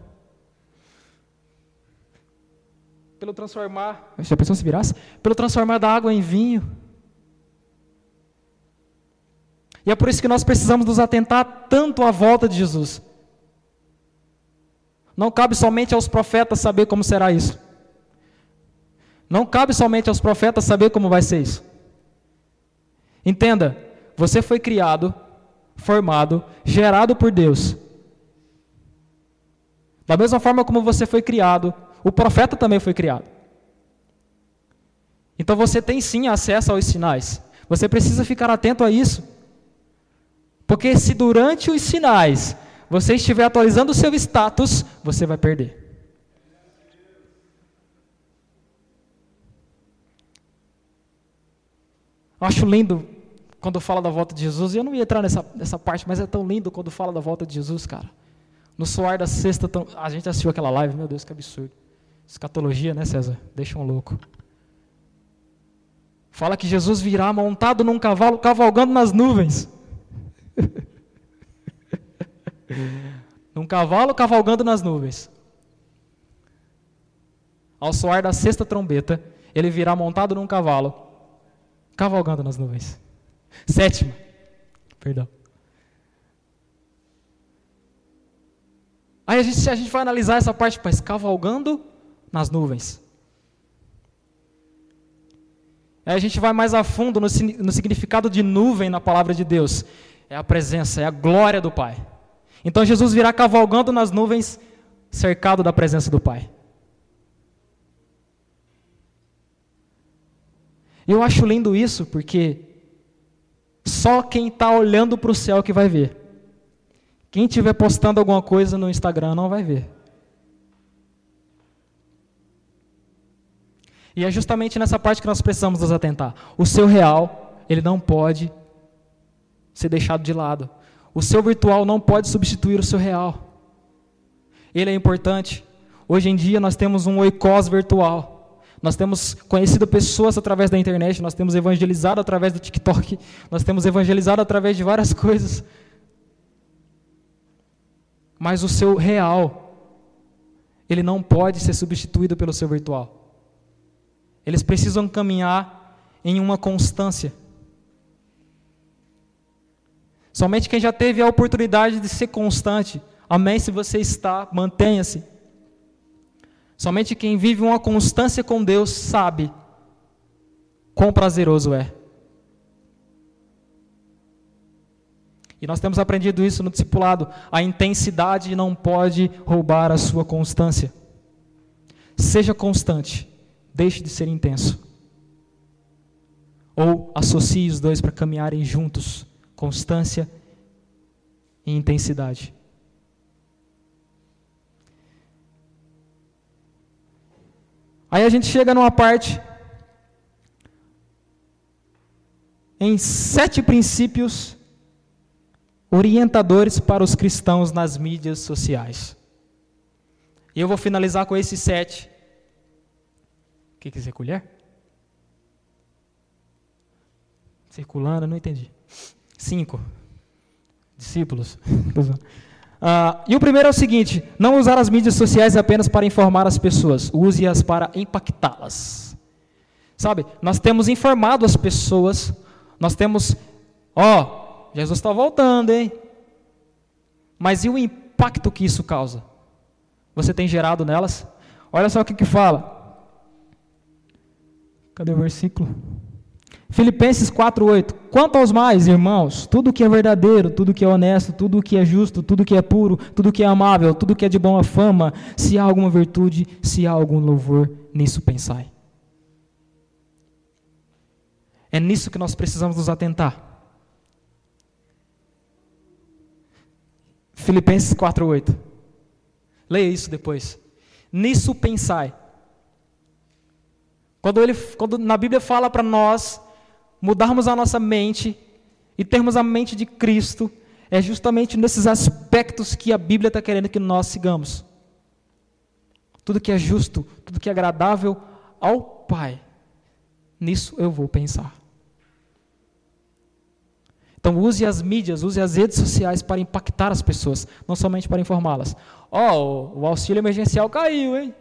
Pelo transformar, já pensou se virasse? Pelo transformar da água em vinho. E é por isso que nós precisamos nos atentar tanto à volta de Jesus. Não cabe somente aos profetas saber como será isso. Não cabe somente aos profetas saber como vai ser isso. Entenda, você foi criado formado, gerado por Deus. Da mesma forma como você foi criado, o profeta também foi criado. Então você tem sim acesso aos sinais. Você precisa ficar atento a isso. Porque se durante os sinais você estiver atualizando o seu status, você vai perder. Acho lindo quando fala da volta de Jesus, e eu não ia entrar nessa, nessa parte, mas é tão lindo quando fala da volta de Jesus, cara. No soar da sexta, a gente assistiu aquela live, meu Deus, que absurdo. Escatologia, né, César? Deixa um louco. Fala que Jesus virá montado num cavalo, cavalgando nas nuvens. [LAUGHS] num cavalo cavalgando nas nuvens. Ao soar da sexta trombeta, ele virá montado num cavalo, cavalgando nas nuvens. Sétima. Perdão. Aí a gente, a gente vai analisar essa parte, mas cavalgando nas nuvens. Aí a gente vai mais a fundo no, no significado de nuvem na palavra de Deus. É a presença, é a glória do Pai. Então Jesus virá cavalgando nas nuvens, cercado da presença do Pai. Eu acho lindo isso, porque só quem está olhando para o céu que vai ver. Quem estiver postando alguma coisa no Instagram não vai ver. E é justamente nessa parte que nós precisamos nos atentar. O seu real, ele não pode ser deixado de lado. O seu virtual não pode substituir o seu real. Ele é importante. Hoje em dia nós temos um oikos virtual. Nós temos conhecido pessoas através da internet, nós temos evangelizado através do TikTok, nós temos evangelizado através de várias [LAUGHS] coisas. Mas o seu real, ele não pode ser substituído pelo seu virtual. Eles precisam caminhar em uma constância. Somente quem já teve a oportunidade de ser constante, amém? Se você está, mantenha-se. Somente quem vive uma constância com Deus sabe quão prazeroso é. E nós temos aprendido isso no discipulado. A intensidade não pode roubar a sua constância. Seja constante, deixe de ser intenso. Ou associe os dois para caminharem juntos constância e intensidade. Aí a gente chega numa parte em sete princípios orientadores para os cristãos nas mídias sociais. E eu vou finalizar com esses sete. O que quiser colher? Circulando, não entendi. Cinco discípulos. [LAUGHS] Uh, e o primeiro é o seguinte: não usar as mídias sociais apenas para informar as pessoas, use-as para impactá-las. Sabe, nós temos informado as pessoas, nós temos, ó, oh, Jesus está voltando, hein? Mas e o impacto que isso causa? Você tem gerado nelas? Olha só o que, que fala. Cadê o versículo? Filipenses 4:8. Quanto aos mais, irmãos, tudo que é verdadeiro, tudo que é honesto, tudo que é justo, tudo que é puro, tudo que é amável, tudo que é de boa fama, se há alguma virtude, se há algum louvor, nisso pensai. É nisso que nós precisamos nos atentar. Filipenses 4:8. Leia isso depois. Nisso pensai. Quando, ele, quando na Bíblia fala para nós mudarmos a nossa mente e termos a mente de Cristo, é justamente nesses aspectos que a Bíblia está querendo que nós sigamos. Tudo que é justo, tudo que é agradável ao Pai, nisso eu vou pensar. Então use as mídias, use as redes sociais para impactar as pessoas, não somente para informá-las. Ó, oh, o auxílio emergencial caiu, hein?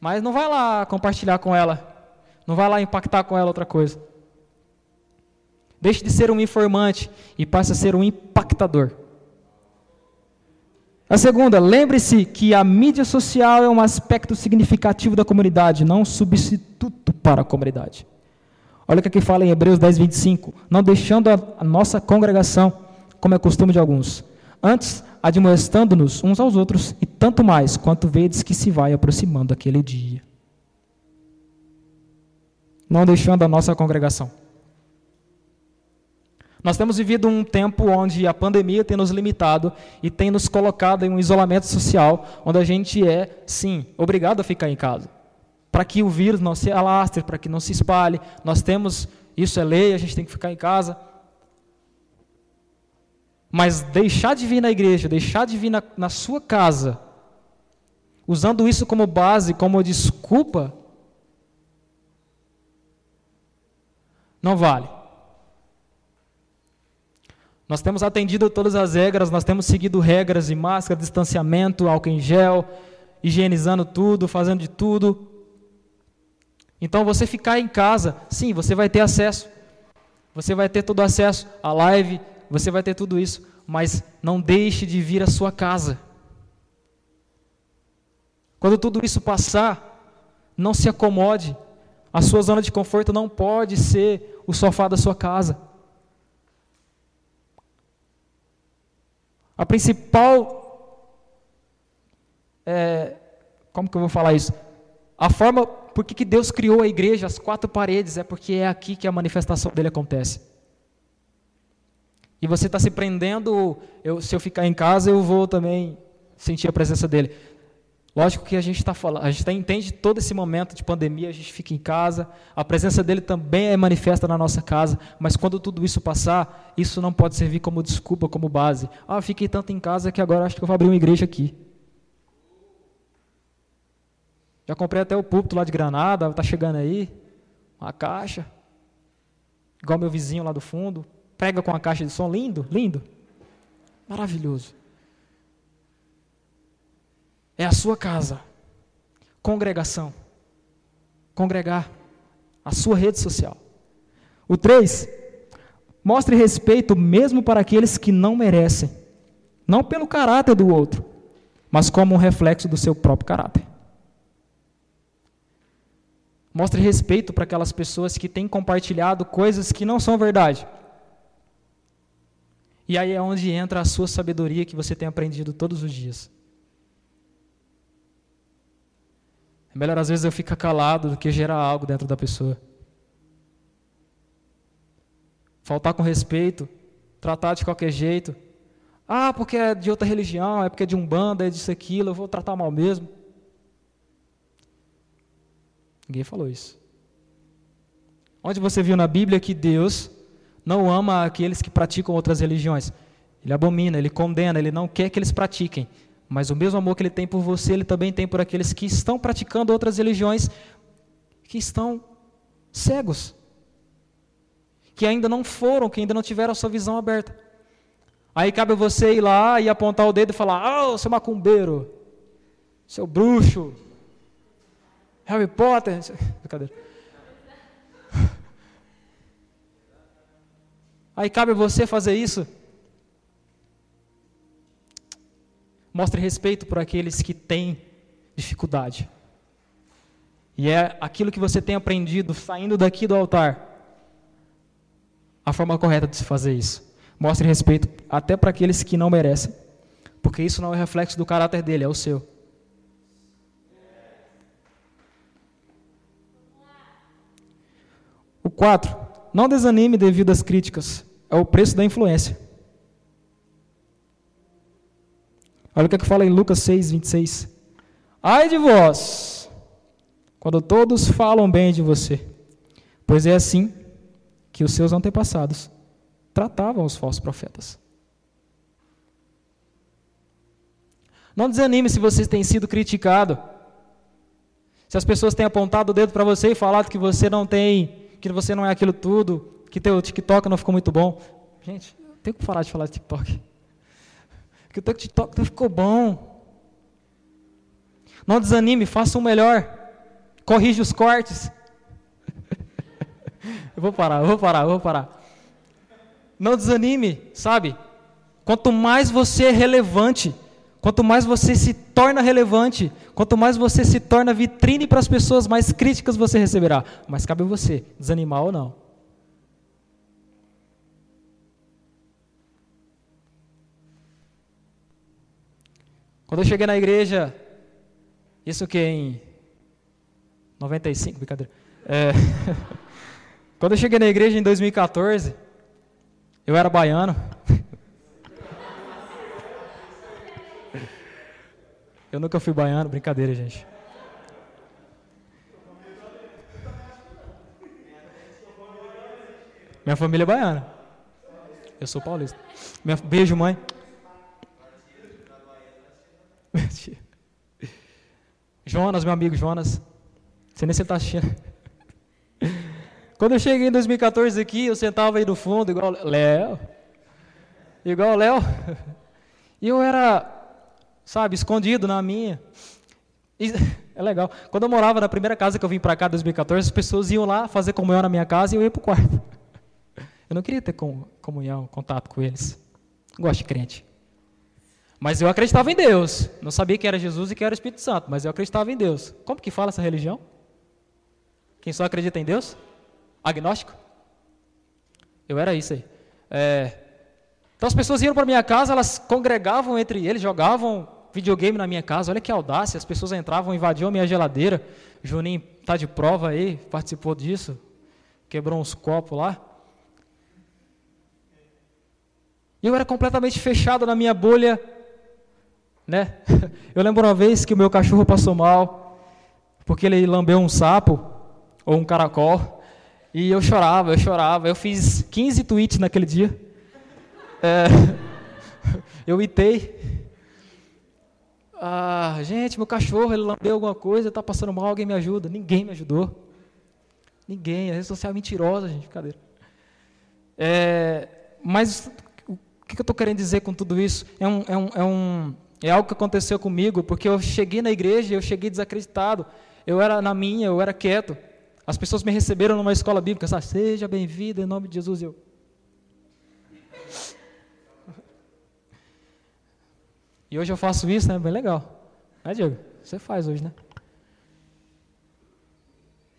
Mas não vai lá compartilhar com ela. Não vai lá impactar com ela outra coisa. Deixe de ser um informante e passe a ser um impactador. A segunda, lembre-se que a mídia social é um aspecto significativo da comunidade, não um substituto para a comunidade. Olha o que aqui fala em Hebreus 10, 25. Não deixando a, a nossa congregação, como é costume de alguns. Antes, admoestando-nos uns aos outros, e tanto mais, quanto vedes que se vai aproximando aquele dia não deixando a nossa congregação. Nós temos vivido um tempo onde a pandemia tem nos limitado e tem nos colocado em um isolamento social, onde a gente é, sim, obrigado a ficar em casa. Para que o vírus não se alastre, para que não se espalhe. Nós temos, isso é lei, a gente tem que ficar em casa. Mas deixar de vir na igreja, deixar de vir na, na sua casa, usando isso como base, como desculpa, Não vale. Nós temos atendido todas as regras, nós temos seguido regras de máscara, distanciamento, álcool em gel, higienizando tudo, fazendo de tudo. Então, você ficar em casa, sim, você vai ter acesso. Você vai ter todo acesso à live, você vai ter tudo isso, mas não deixe de vir à sua casa. Quando tudo isso passar, não se acomode. A sua zona de conforto não pode ser o sofá da sua casa. A principal. É, como que eu vou falar isso? A forma. Por que, Deus criou a igreja, as quatro paredes? É porque é aqui que a manifestação dele acontece. E você está se prendendo. Eu, se eu ficar em casa, eu vou também sentir a presença dele. Lógico que a gente está falando, a gente tá, entende todo esse momento de pandemia, a gente fica em casa, a presença dele também é manifesta na nossa casa, mas quando tudo isso passar, isso não pode servir como desculpa, como base. Ah, fiquei tanto em casa que agora acho que eu vou abrir uma igreja aqui. Já comprei até o púlpito lá de Granada, está chegando aí, uma caixa, igual meu vizinho lá do fundo, prega com a caixa de som, lindo, lindo, maravilhoso. É a sua casa. Congregação. Congregar. A sua rede social. O 3. Mostre respeito mesmo para aqueles que não merecem. Não pelo caráter do outro, mas como um reflexo do seu próprio caráter. Mostre respeito para aquelas pessoas que têm compartilhado coisas que não são verdade. E aí é onde entra a sua sabedoria que você tem aprendido todos os dias. É melhor às vezes eu ficar calado do que gerar algo dentro da pessoa. Faltar com respeito, tratar de qualquer jeito. Ah, porque é de outra religião, é porque é de um banda, é disso aquilo, eu vou tratar mal mesmo. Ninguém falou isso. Onde você viu na Bíblia que Deus não ama aqueles que praticam outras religiões? Ele abomina, ele condena, ele não quer que eles pratiquem. Mas o mesmo amor que ele tem por você, ele também tem por aqueles que estão praticando outras religiões, que estão cegos, que ainda não foram, que ainda não tiveram a sua visão aberta. Aí cabe você ir lá e apontar o dedo e falar: Ah, oh, seu macumbeiro, seu bruxo, Harry Potter. Brincadeira. [LAUGHS] Aí cabe você fazer isso. Mostre respeito por aqueles que têm dificuldade. E é aquilo que você tem aprendido saindo daqui do altar. A forma correta de se fazer isso. Mostre respeito até para aqueles que não merecem. Porque isso não é reflexo do caráter dele, é o seu. O 4. Não desanime devido às críticas. É o preço da influência. Olha o que, é que fala em Lucas 6, 26. Ai de vós, quando todos falam bem de você, pois é assim que os seus antepassados tratavam os falsos profetas. Não desanime se você tem sido criticado. Se as pessoas têm apontado o dedo para você e falado que você não tem, que você não é aquilo tudo, que teu TikTok não ficou muito bom. Gente, tenho que parar de falar de TikTok que o teu TikTok ficou bom. Não desanime, faça o melhor. Corrija os cortes. [LAUGHS] eu vou parar, eu vou parar, eu vou parar. Não desanime, sabe? Quanto mais você é relevante, quanto mais você se torna relevante, quanto mais você se torna vitrine para as pessoas, mais críticas você receberá. Mas cabe a você desanimar ou não. Quando eu cheguei na igreja, isso que em 95, brincadeira. É, [LAUGHS] quando eu cheguei na igreja em 2014, eu era baiano. [LAUGHS] Eu nunca fui baiano, brincadeira, gente. Minha família é baiana. Eu sou paulista. Beijo, mãe. Jonas, meu amigo Jonas. Você nem se está assistindo. Quando eu cheguei em 2014 aqui, eu sentava aí no fundo, igual Léo. Igual Léo. E eu era, sabe, escondido na minha. E, é legal. Quando eu morava na primeira casa que eu vim para cá em 2014, as pessoas iam lá fazer comunhão na minha casa e eu ia para o quarto. Eu não queria ter comunhão, contato com eles. Gosto de crente. Mas eu acreditava em Deus. Não sabia que era Jesus e que era o Espírito Santo, mas eu acreditava em Deus. Como que fala essa religião? Quem só acredita em Deus? Agnóstico? Eu era isso aí. É... Então as pessoas iam para minha casa, elas congregavam entre eles, jogavam videogame na minha casa. Olha que audácia, as pessoas entravam, invadiam a minha geladeira. Juninho está de prova aí, participou disso. Quebrou uns copos lá. E eu era completamente fechado na minha bolha né? [LAUGHS] Eu lembro uma vez que o meu cachorro passou mal, porque ele lambeu um sapo, ou um caracol, e eu chorava, eu chorava. Eu fiz 15 tweets naquele dia. É, [LAUGHS] eu itei. Ah, gente, meu cachorro, ele lambeu alguma coisa, está passando mal, alguém me ajuda. Ninguém me ajudou. Ninguém, a rede social é mentirosa, gente, brincadeira. É, mas o que eu estou querendo dizer com tudo isso? É, um, é, um, é, um, é algo que aconteceu comigo, porque eu cheguei na igreja eu cheguei desacreditado. Eu era na minha, eu era quieto. As pessoas me receberam numa escola bíblica, sabe? Seja bem-vindo em nome de Jesus. Eu. E hoje eu faço isso, né? Bem legal. Né, Diego? Você faz hoje, né?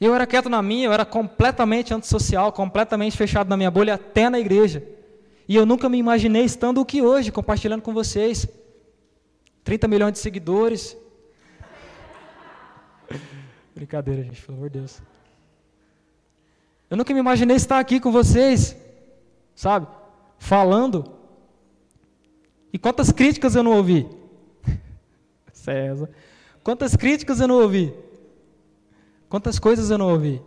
Eu era quieto na minha, eu era completamente antissocial, completamente fechado na minha bolha, até na igreja. E eu nunca me imaginei estando aqui hoje, compartilhando com vocês. 30 milhões de seguidores. [LAUGHS] Brincadeira, gente, pelo amor de Deus. Eu nunca me imaginei estar aqui com vocês, sabe? Falando. E quantas críticas eu não ouvi? [LAUGHS] César. Quantas críticas eu não ouvi? Quantas coisas eu não ouvi?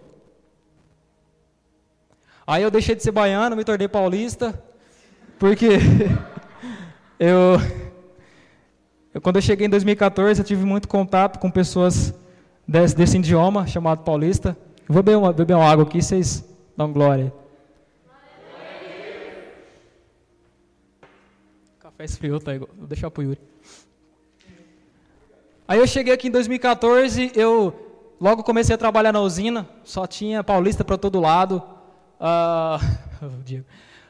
Aí eu deixei de ser baiano, me tornei paulista, porque [LAUGHS] eu, quando eu cheguei em 2014, eu tive muito contato com pessoas desse, desse idioma chamado paulista. Eu vou beber uma, beber uma água aqui, vocês dão glória. O café esfriou, tá igual. Vou deixar pro Yuri. Aí eu cheguei aqui em 2014, eu logo comecei a trabalhar na usina, só tinha paulista para todo lado. [LAUGHS] Uh,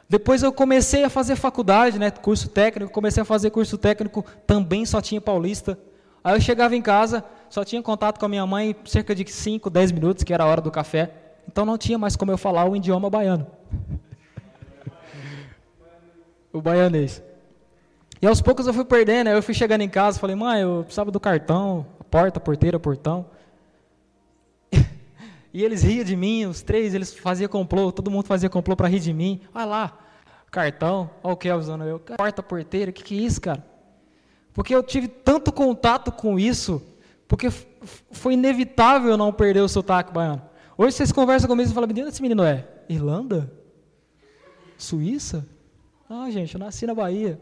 depois eu comecei a fazer faculdade, né, curso técnico, comecei a fazer curso técnico, também só tinha paulista. Aí eu chegava em casa, só tinha contato com a minha mãe cerca de 5, 10 minutos, que era a hora do café. Então não tinha mais como eu falar o idioma baiano. [LAUGHS] o baianês. E aos poucos eu fui perdendo, aí eu fui chegando em casa, falei, mãe, eu precisava do cartão, porta, porteira, portão. E eles riam de mim, os três, eles faziam complô, todo mundo fazia complô para rir de mim. Olha lá, cartão, olha o que usando eu, porta, porteira, o que, que é isso, cara? Porque eu tive tanto contato com isso, porque foi inevitável eu não perder o sotaque baiano. Hoje vocês conversam comigo e falam, onde esse menino é? Irlanda? Suíça? Ah, gente, eu nasci na Bahia.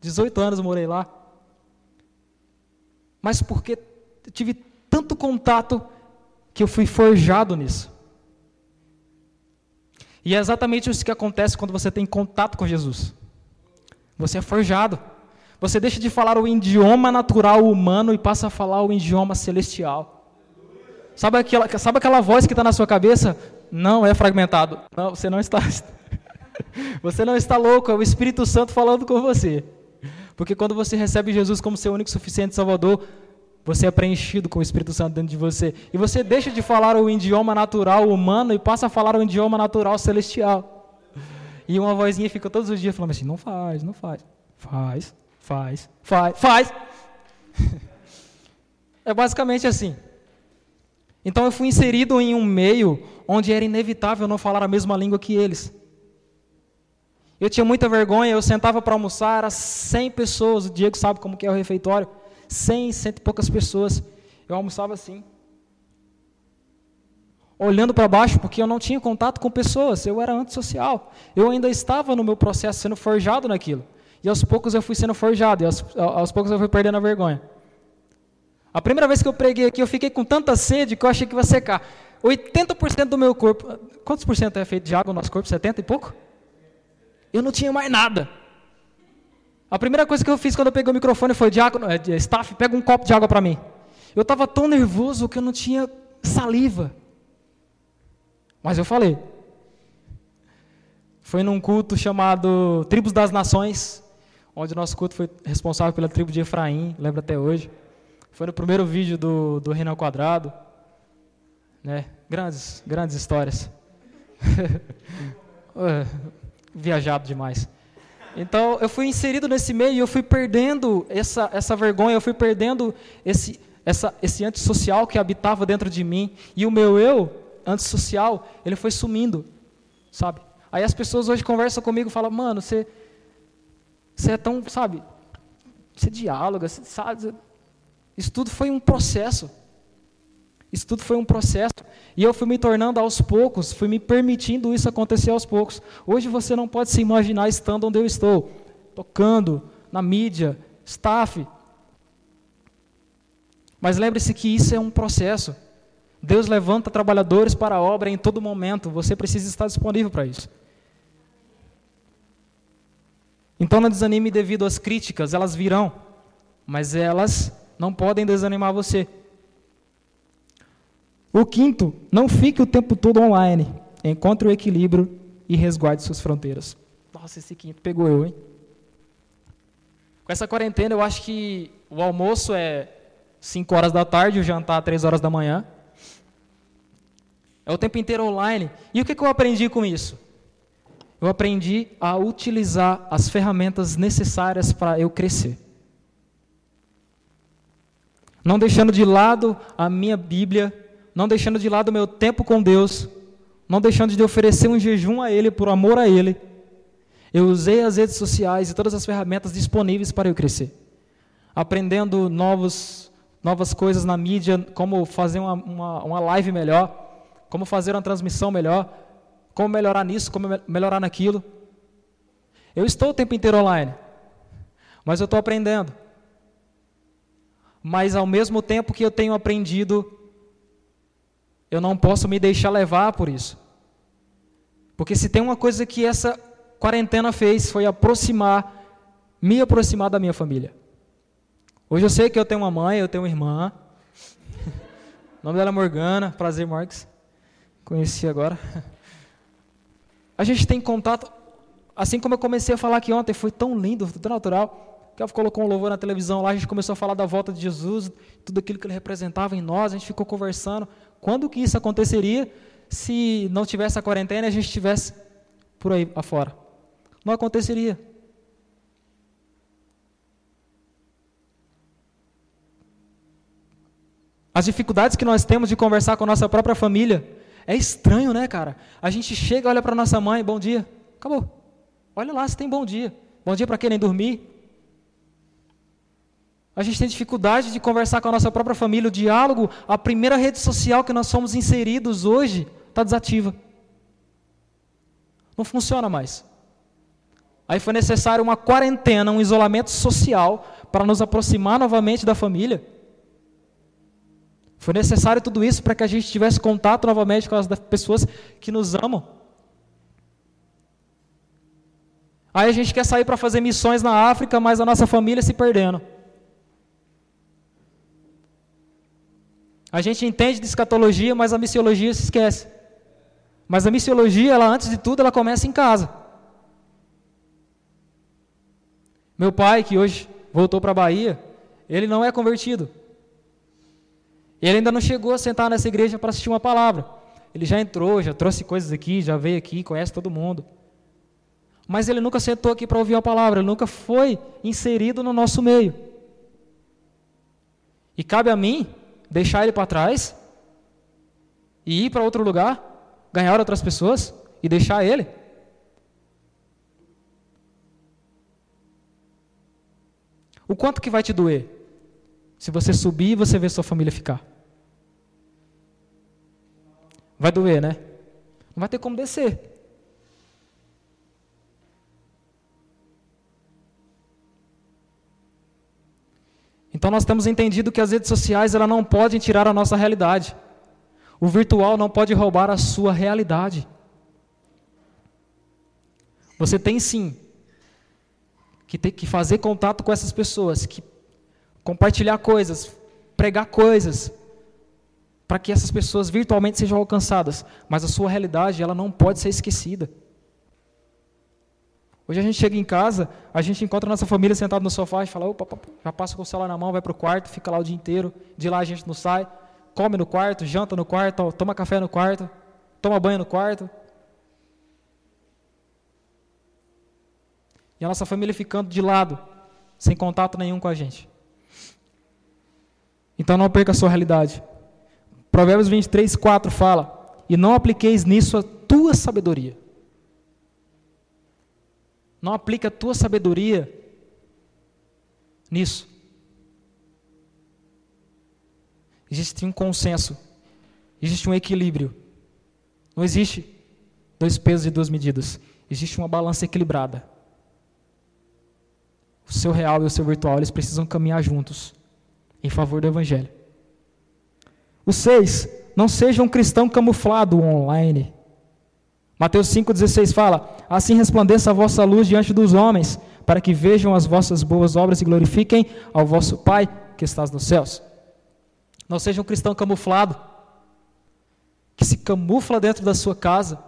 18 anos morei lá. Mas porque tive tanto contato que eu fui forjado nisso. E é exatamente isso que acontece quando você tem contato com Jesus. Você é forjado. Você deixa de falar o idioma natural humano e passa a falar o idioma celestial. Sabe aquela, sabe aquela voz que está na sua cabeça? Não é fragmentado. Não, você não está. [LAUGHS] Você não está louco, é o Espírito Santo falando com você. Porque quando você recebe Jesus como seu único suficiente Salvador, você é preenchido com o Espírito Santo dentro de você. E você deixa de falar o idioma natural humano e passa a falar o idioma natural celestial. E uma vozinha fica todos os dias falando assim: não faz, não faz. Faz, faz, faz, faz. [LAUGHS] É basicamente assim. Então eu fui inserido em um meio onde era inevitável não falar a mesma língua que eles. Eu tinha muita vergonha, eu sentava para almoçar, era 100 pessoas, o Diego sabe como que é o refeitório, 100, cento e poucas pessoas. Eu almoçava assim, olhando para baixo, porque eu não tinha contato com pessoas, eu era antissocial. Eu ainda estava no meu processo sendo forjado naquilo. E aos poucos eu fui sendo forjado, e aos, aos poucos eu fui perdendo a vergonha. A primeira vez que eu preguei aqui, eu fiquei com tanta sede que eu achei que ia secar. 80% do meu corpo. Quantos por cento é feito de água no nosso corpo? 70 e pouco? Eu não tinha mais nada. A primeira coisa que eu fiz quando eu peguei o microfone foi: Diácono, é, staff, pega um copo de água para mim. Eu estava tão nervoso que eu não tinha saliva. Mas eu falei. Foi num culto chamado Tribos das Nações, onde o nosso culto foi responsável pela tribo de Efraim, lembro até hoje. Foi no primeiro vídeo do, do Reino Quadrado. Né? Grandes, grandes histórias. [LAUGHS] Viajado demais. Então, eu fui inserido nesse meio e eu fui perdendo essa, essa vergonha, eu fui perdendo esse, essa, esse antissocial que habitava dentro de mim. E o meu eu, antissocial, ele foi sumindo, sabe? Aí as pessoas hoje conversam comigo e falam, mano, você, você é tão, sabe, você dialoga, você sabe. Isso tudo foi um processo. Isso tudo foi um processo. E eu fui me tornando aos poucos, fui me permitindo isso acontecer aos poucos. Hoje você não pode se imaginar estando onde eu estou, tocando, na mídia, staff. Mas lembre-se que isso é um processo. Deus levanta trabalhadores para a obra em todo momento. Você precisa estar disponível para isso. Então não desanime devido às críticas, elas virão, mas elas não podem desanimar você. O quinto, não fique o tempo todo online. Encontre o equilíbrio e resguarde suas fronteiras. Nossa, esse quinto pegou eu, hein? Com essa quarentena, eu acho que o almoço é 5 horas da tarde, o jantar 3 horas da manhã. É o tempo inteiro online. E o que, que eu aprendi com isso? Eu aprendi a utilizar as ferramentas necessárias para eu crescer. Não deixando de lado a minha Bíblia, não deixando de lado o meu tempo com Deus, não deixando de oferecer um jejum a Ele por amor a Ele eu usei as redes sociais e todas as ferramentas disponíveis para eu crescer. Aprendendo novos, novas coisas na mídia, como fazer uma, uma, uma live melhor, como fazer uma transmissão melhor, como melhorar nisso, como melhorar naquilo. Eu estou o tempo inteiro online, mas eu estou aprendendo. Mas ao mesmo tempo que eu tenho aprendido, eu não posso me deixar levar por isso. Porque se tem uma coisa que essa quarentena fez foi aproximar, me aproximar da minha família. Hoje eu sei que eu tenho uma mãe, eu tenho uma irmã. o [LAUGHS] nome dela é Morgana, prazer, Marques. Conheci agora. [LAUGHS] A gente tem contato, assim como eu comecei a falar aqui ontem, foi tão lindo, tão natural. Que ela colocou um louvor na televisão lá, a gente começou a falar da volta de Jesus, tudo aquilo que ele representava em nós, a gente ficou conversando. Quando que isso aconteceria se não tivesse a quarentena e a gente estivesse por aí afora? não aconteceria. As dificuldades que nós temos de conversar com a nossa própria família. É estranho, né, cara? A gente chega, olha para nossa mãe, bom dia. Acabou. Olha lá se tem bom dia. Bom dia para quem nem dormir. A gente tem dificuldade de conversar com a nossa própria família. O diálogo, a primeira rede social que nós somos inseridos hoje, está desativa. Não funciona mais. Aí foi necessário uma quarentena, um isolamento social para nos aproximar novamente da família. Foi necessário tudo isso para que a gente tivesse contato novamente com as pessoas que nos amam. Aí a gente quer sair para fazer missões na África, mas a nossa família se perdendo. A gente entende de escatologia, mas a missiologia se esquece. Mas a missiologia, ela antes de tudo, ela começa em casa. Meu pai, que hoje voltou para a Bahia, ele não é convertido. Ele ainda não chegou a sentar nessa igreja para assistir uma palavra. Ele já entrou, já trouxe coisas aqui, já veio aqui, conhece todo mundo. Mas ele nunca sentou aqui para ouvir a palavra, ele nunca foi inserido no nosso meio. E cabe a mim deixar ele para trás e ir para outro lugar, ganhar outras pessoas e deixar ele. O quanto que vai te doer? Se você subir e você ver sua família ficar. Vai doer, né? Não vai ter como descer. Então nós temos entendido que as redes sociais ela não podem tirar a nossa realidade. O virtual não pode roubar a sua realidade. Você tem sim que tem que fazer contato com essas pessoas, que compartilhar coisas, pregar coisas, para que essas pessoas virtualmente sejam alcançadas, mas a sua realidade ela não pode ser esquecida. Hoje a gente chega em casa, a gente encontra a nossa família sentada no sofá e fala, opa, já passa com o celular na mão, vai para o quarto, fica lá o dia inteiro, de lá a gente não sai, come no quarto, janta no quarto, toma café no quarto, toma banho no quarto, E a nossa família ficando de lado, sem contato nenhum com a gente. Então não perca a sua realidade. Provérbios 23, 4 fala: E não apliqueis nisso a tua sabedoria. Não aplique a tua sabedoria nisso. Existe um consenso, existe um equilíbrio. Não existe dois pesos e duas medidas. Existe uma balança equilibrada. O seu real e o seu virtual, eles precisam caminhar juntos em favor do evangelho. O seis, não seja um cristão camuflado online. Mateus 5,16 fala: Assim resplandeça a vossa luz diante dos homens, para que vejam as vossas boas obras e glorifiquem ao vosso Pai que estás nos céus. Não seja um cristão camuflado, que se camufla dentro da sua casa,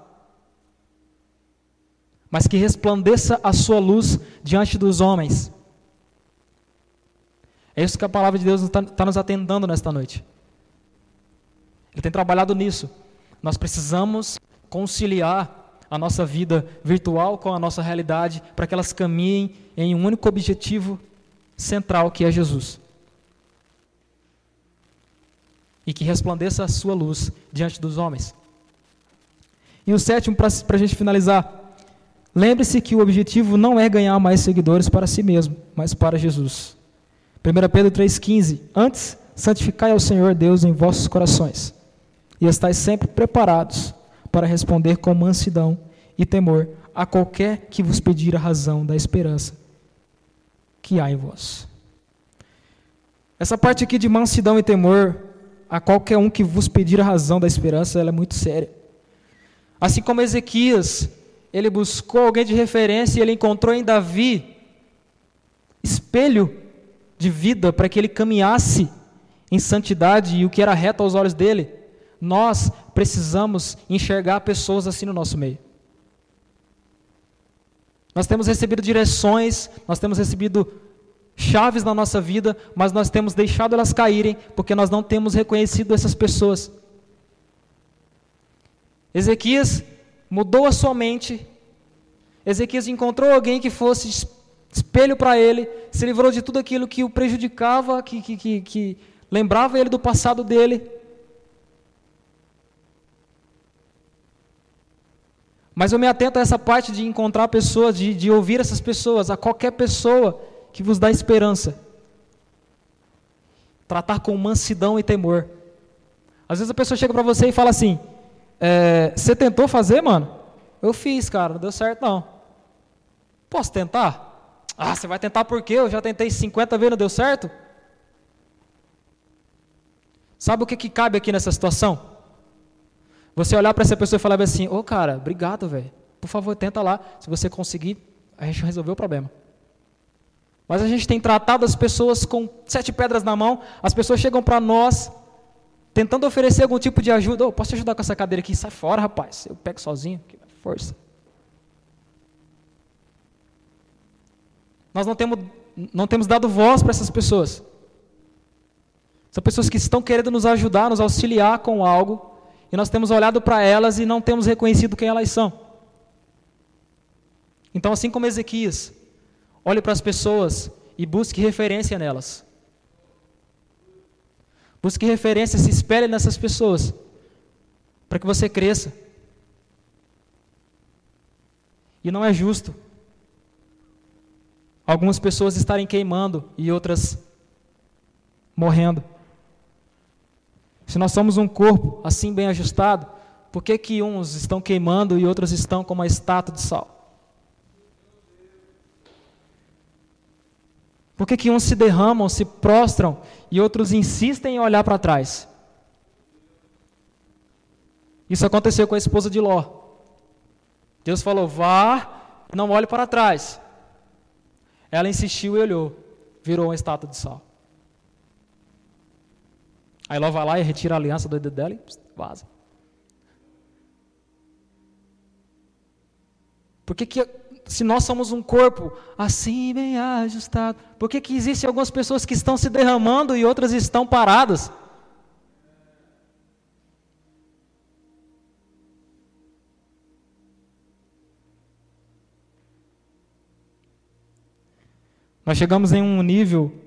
mas que resplandeça a sua luz diante dos homens. É isso que a palavra de Deus está tá nos atendendo nesta noite. Ele tem trabalhado nisso. Nós precisamos conciliar a nossa vida virtual com a nossa realidade para que elas caminhem em um único objetivo central que é Jesus. E que resplandeça a sua luz diante dos homens. E o sétimo, para a gente finalizar, lembre-se que o objetivo não é ganhar mais seguidores para si mesmo, mas para Jesus. 1 Pedro 3,15: Antes, santificai ao Senhor Deus em vossos corações, e estáis sempre preparados para responder com mansidão e temor a qualquer que vos pedir a razão da esperança que há em vós. Essa parte aqui de mansidão e temor a qualquer um que vos pedir a razão da esperança, ela é muito séria. Assim como Ezequias, ele buscou alguém de referência e ele encontrou em Davi espelho de vida para que ele caminhasse em santidade e o que era reto aos olhos dele. Nós precisamos enxergar pessoas assim no nosso meio. Nós temos recebido direções, nós temos recebido chaves na nossa vida, mas nós temos deixado elas caírem porque nós não temos reconhecido essas pessoas. Ezequias mudou a sua mente. Ezequias encontrou alguém que fosse espelho para ele, se livrou de tudo aquilo que o prejudicava, que, que, que, que lembrava ele do passado dele. Mas eu me atento a essa parte de encontrar pessoas, de, de ouvir essas pessoas, a qualquer pessoa que vos dá esperança. Tratar com mansidão e temor. Às vezes a pessoa chega para você e fala assim: é, Você tentou fazer, mano? Eu fiz, cara, não deu certo não. Posso tentar? Ah, você vai tentar por quê? Eu já tentei 50 vezes, não deu certo? Sabe o que, que cabe aqui nessa situação? Você olhar para essa pessoa e falar assim: Ô oh, cara, obrigado, velho. Por favor, tenta lá. Se você conseguir, a gente resolveu o problema. Mas a gente tem tratado as pessoas com sete pedras na mão. As pessoas chegam para nós tentando oferecer algum tipo de ajuda. Oh, posso te ajudar com essa cadeira aqui? Sai fora, rapaz. Eu pego sozinho. Força. Nós não temos, não temos dado voz para essas pessoas. São pessoas que estão querendo nos ajudar, nos auxiliar com algo e nós temos olhado para elas e não temos reconhecido quem elas são. Então, assim como Ezequias, olhe para as pessoas e busque referência nelas. Busque referência, se espelhe nessas pessoas, para que você cresça. E não é justo algumas pessoas estarem queimando e outras morrendo. Se nós somos um corpo assim bem ajustado, por que, que uns estão queimando e outros estão como uma estátua de sal? Por que, que uns se derramam, se prostram e outros insistem em olhar para trás? Isso aconteceu com a esposa de Ló. Deus falou: vá, não olhe para trás. Ela insistiu e olhou, virou uma estátua de sal. Aí Ló vai lá e retira a aliança do dedo dela e vaza. Por que, que se nós somos um corpo assim bem ajustado, por que, que existem algumas pessoas que estão se derramando e outras estão paradas? Nós chegamos em um nível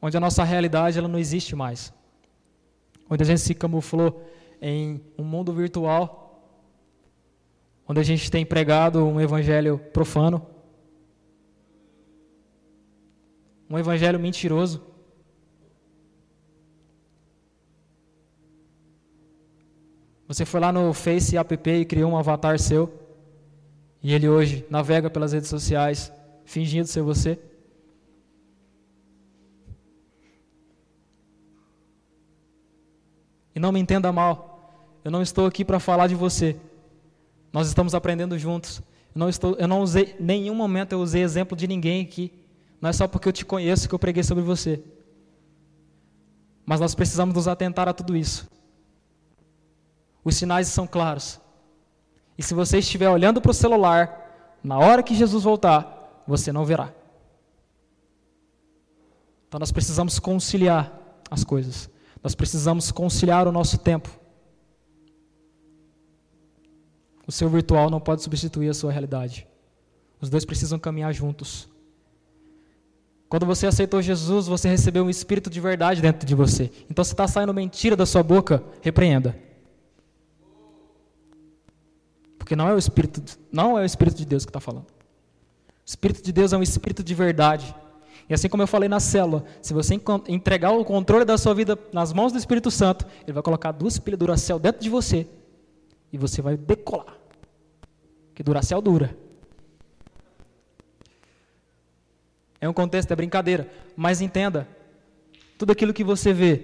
onde a nossa realidade ela não existe mais, onde a gente se camuflou em um mundo virtual, onde a gente tem pregado um evangelho profano, um evangelho mentiroso. Você foi lá no Face app e criou um avatar seu, e ele hoje navega pelas redes sociais fingindo ser você. E não me entenda mal, eu não estou aqui para falar de você. Nós estamos aprendendo juntos. Eu não, estou, eu não usei, nenhum momento eu usei exemplo de ninguém aqui. Não é só porque eu te conheço que eu preguei sobre você. Mas nós precisamos nos atentar a tudo isso. Os sinais são claros. E se você estiver olhando para o celular, na hora que Jesus voltar, você não verá. Então nós precisamos conciliar as coisas. Nós precisamos conciliar o nosso tempo. O seu virtual não pode substituir a sua realidade. Os dois precisam caminhar juntos. Quando você aceitou Jesus, você recebeu um espírito de verdade dentro de você. Então, se está saindo mentira da sua boca, repreenda. Porque não é o espírito, não é o espírito de Deus que está falando. O espírito de Deus é um espírito de verdade. E assim como eu falei na célula, se você entregar o controle da sua vida nas mãos do Espírito Santo, ele vai colocar duas pilhas Duracell dentro de você e você vai decolar. Que Duracell dura. É um contexto, é brincadeira, mas entenda, tudo aquilo que você vê,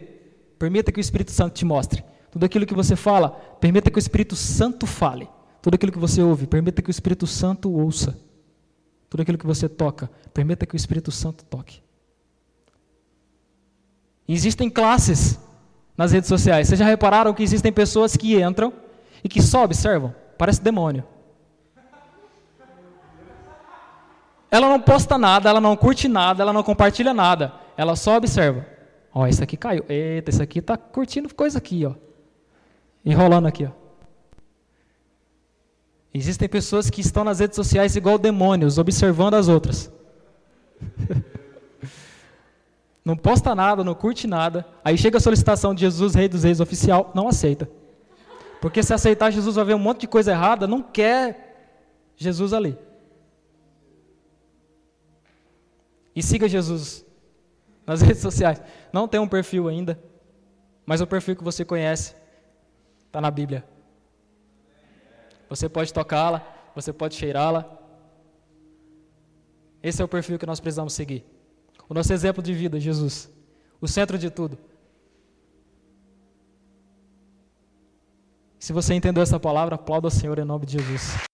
permita que o Espírito Santo te mostre. Tudo aquilo que você fala, permita que o Espírito Santo fale. Tudo aquilo que você ouve, permita que o Espírito Santo ouça. Tudo aquilo que você toca, permita que o Espírito Santo toque. Existem classes nas redes sociais. Vocês já repararam que existem pessoas que entram e que só observam? Parece demônio. Ela não posta nada, ela não curte nada, ela não compartilha nada. Ela só observa. Ó, oh, esse aqui caiu. Eita, esse aqui está curtindo coisa aqui, ó. Enrolando aqui, ó. Existem pessoas que estão nas redes sociais igual demônios, observando as outras. [LAUGHS] não posta nada, não curte nada. Aí chega a solicitação de Jesus, Rei dos Reis oficial, não aceita. Porque se aceitar Jesus vai ver um monte de coisa errada, não quer Jesus ali. E siga Jesus nas [LAUGHS] redes sociais. Não tem um perfil ainda, mas o perfil que você conhece está na Bíblia. Você pode tocá-la, você pode cheirá-la. Esse é o perfil que nós precisamos seguir. O nosso exemplo de vida, Jesus. O centro de tudo. Se você entendeu essa palavra, aplauda o Senhor em nome de Jesus.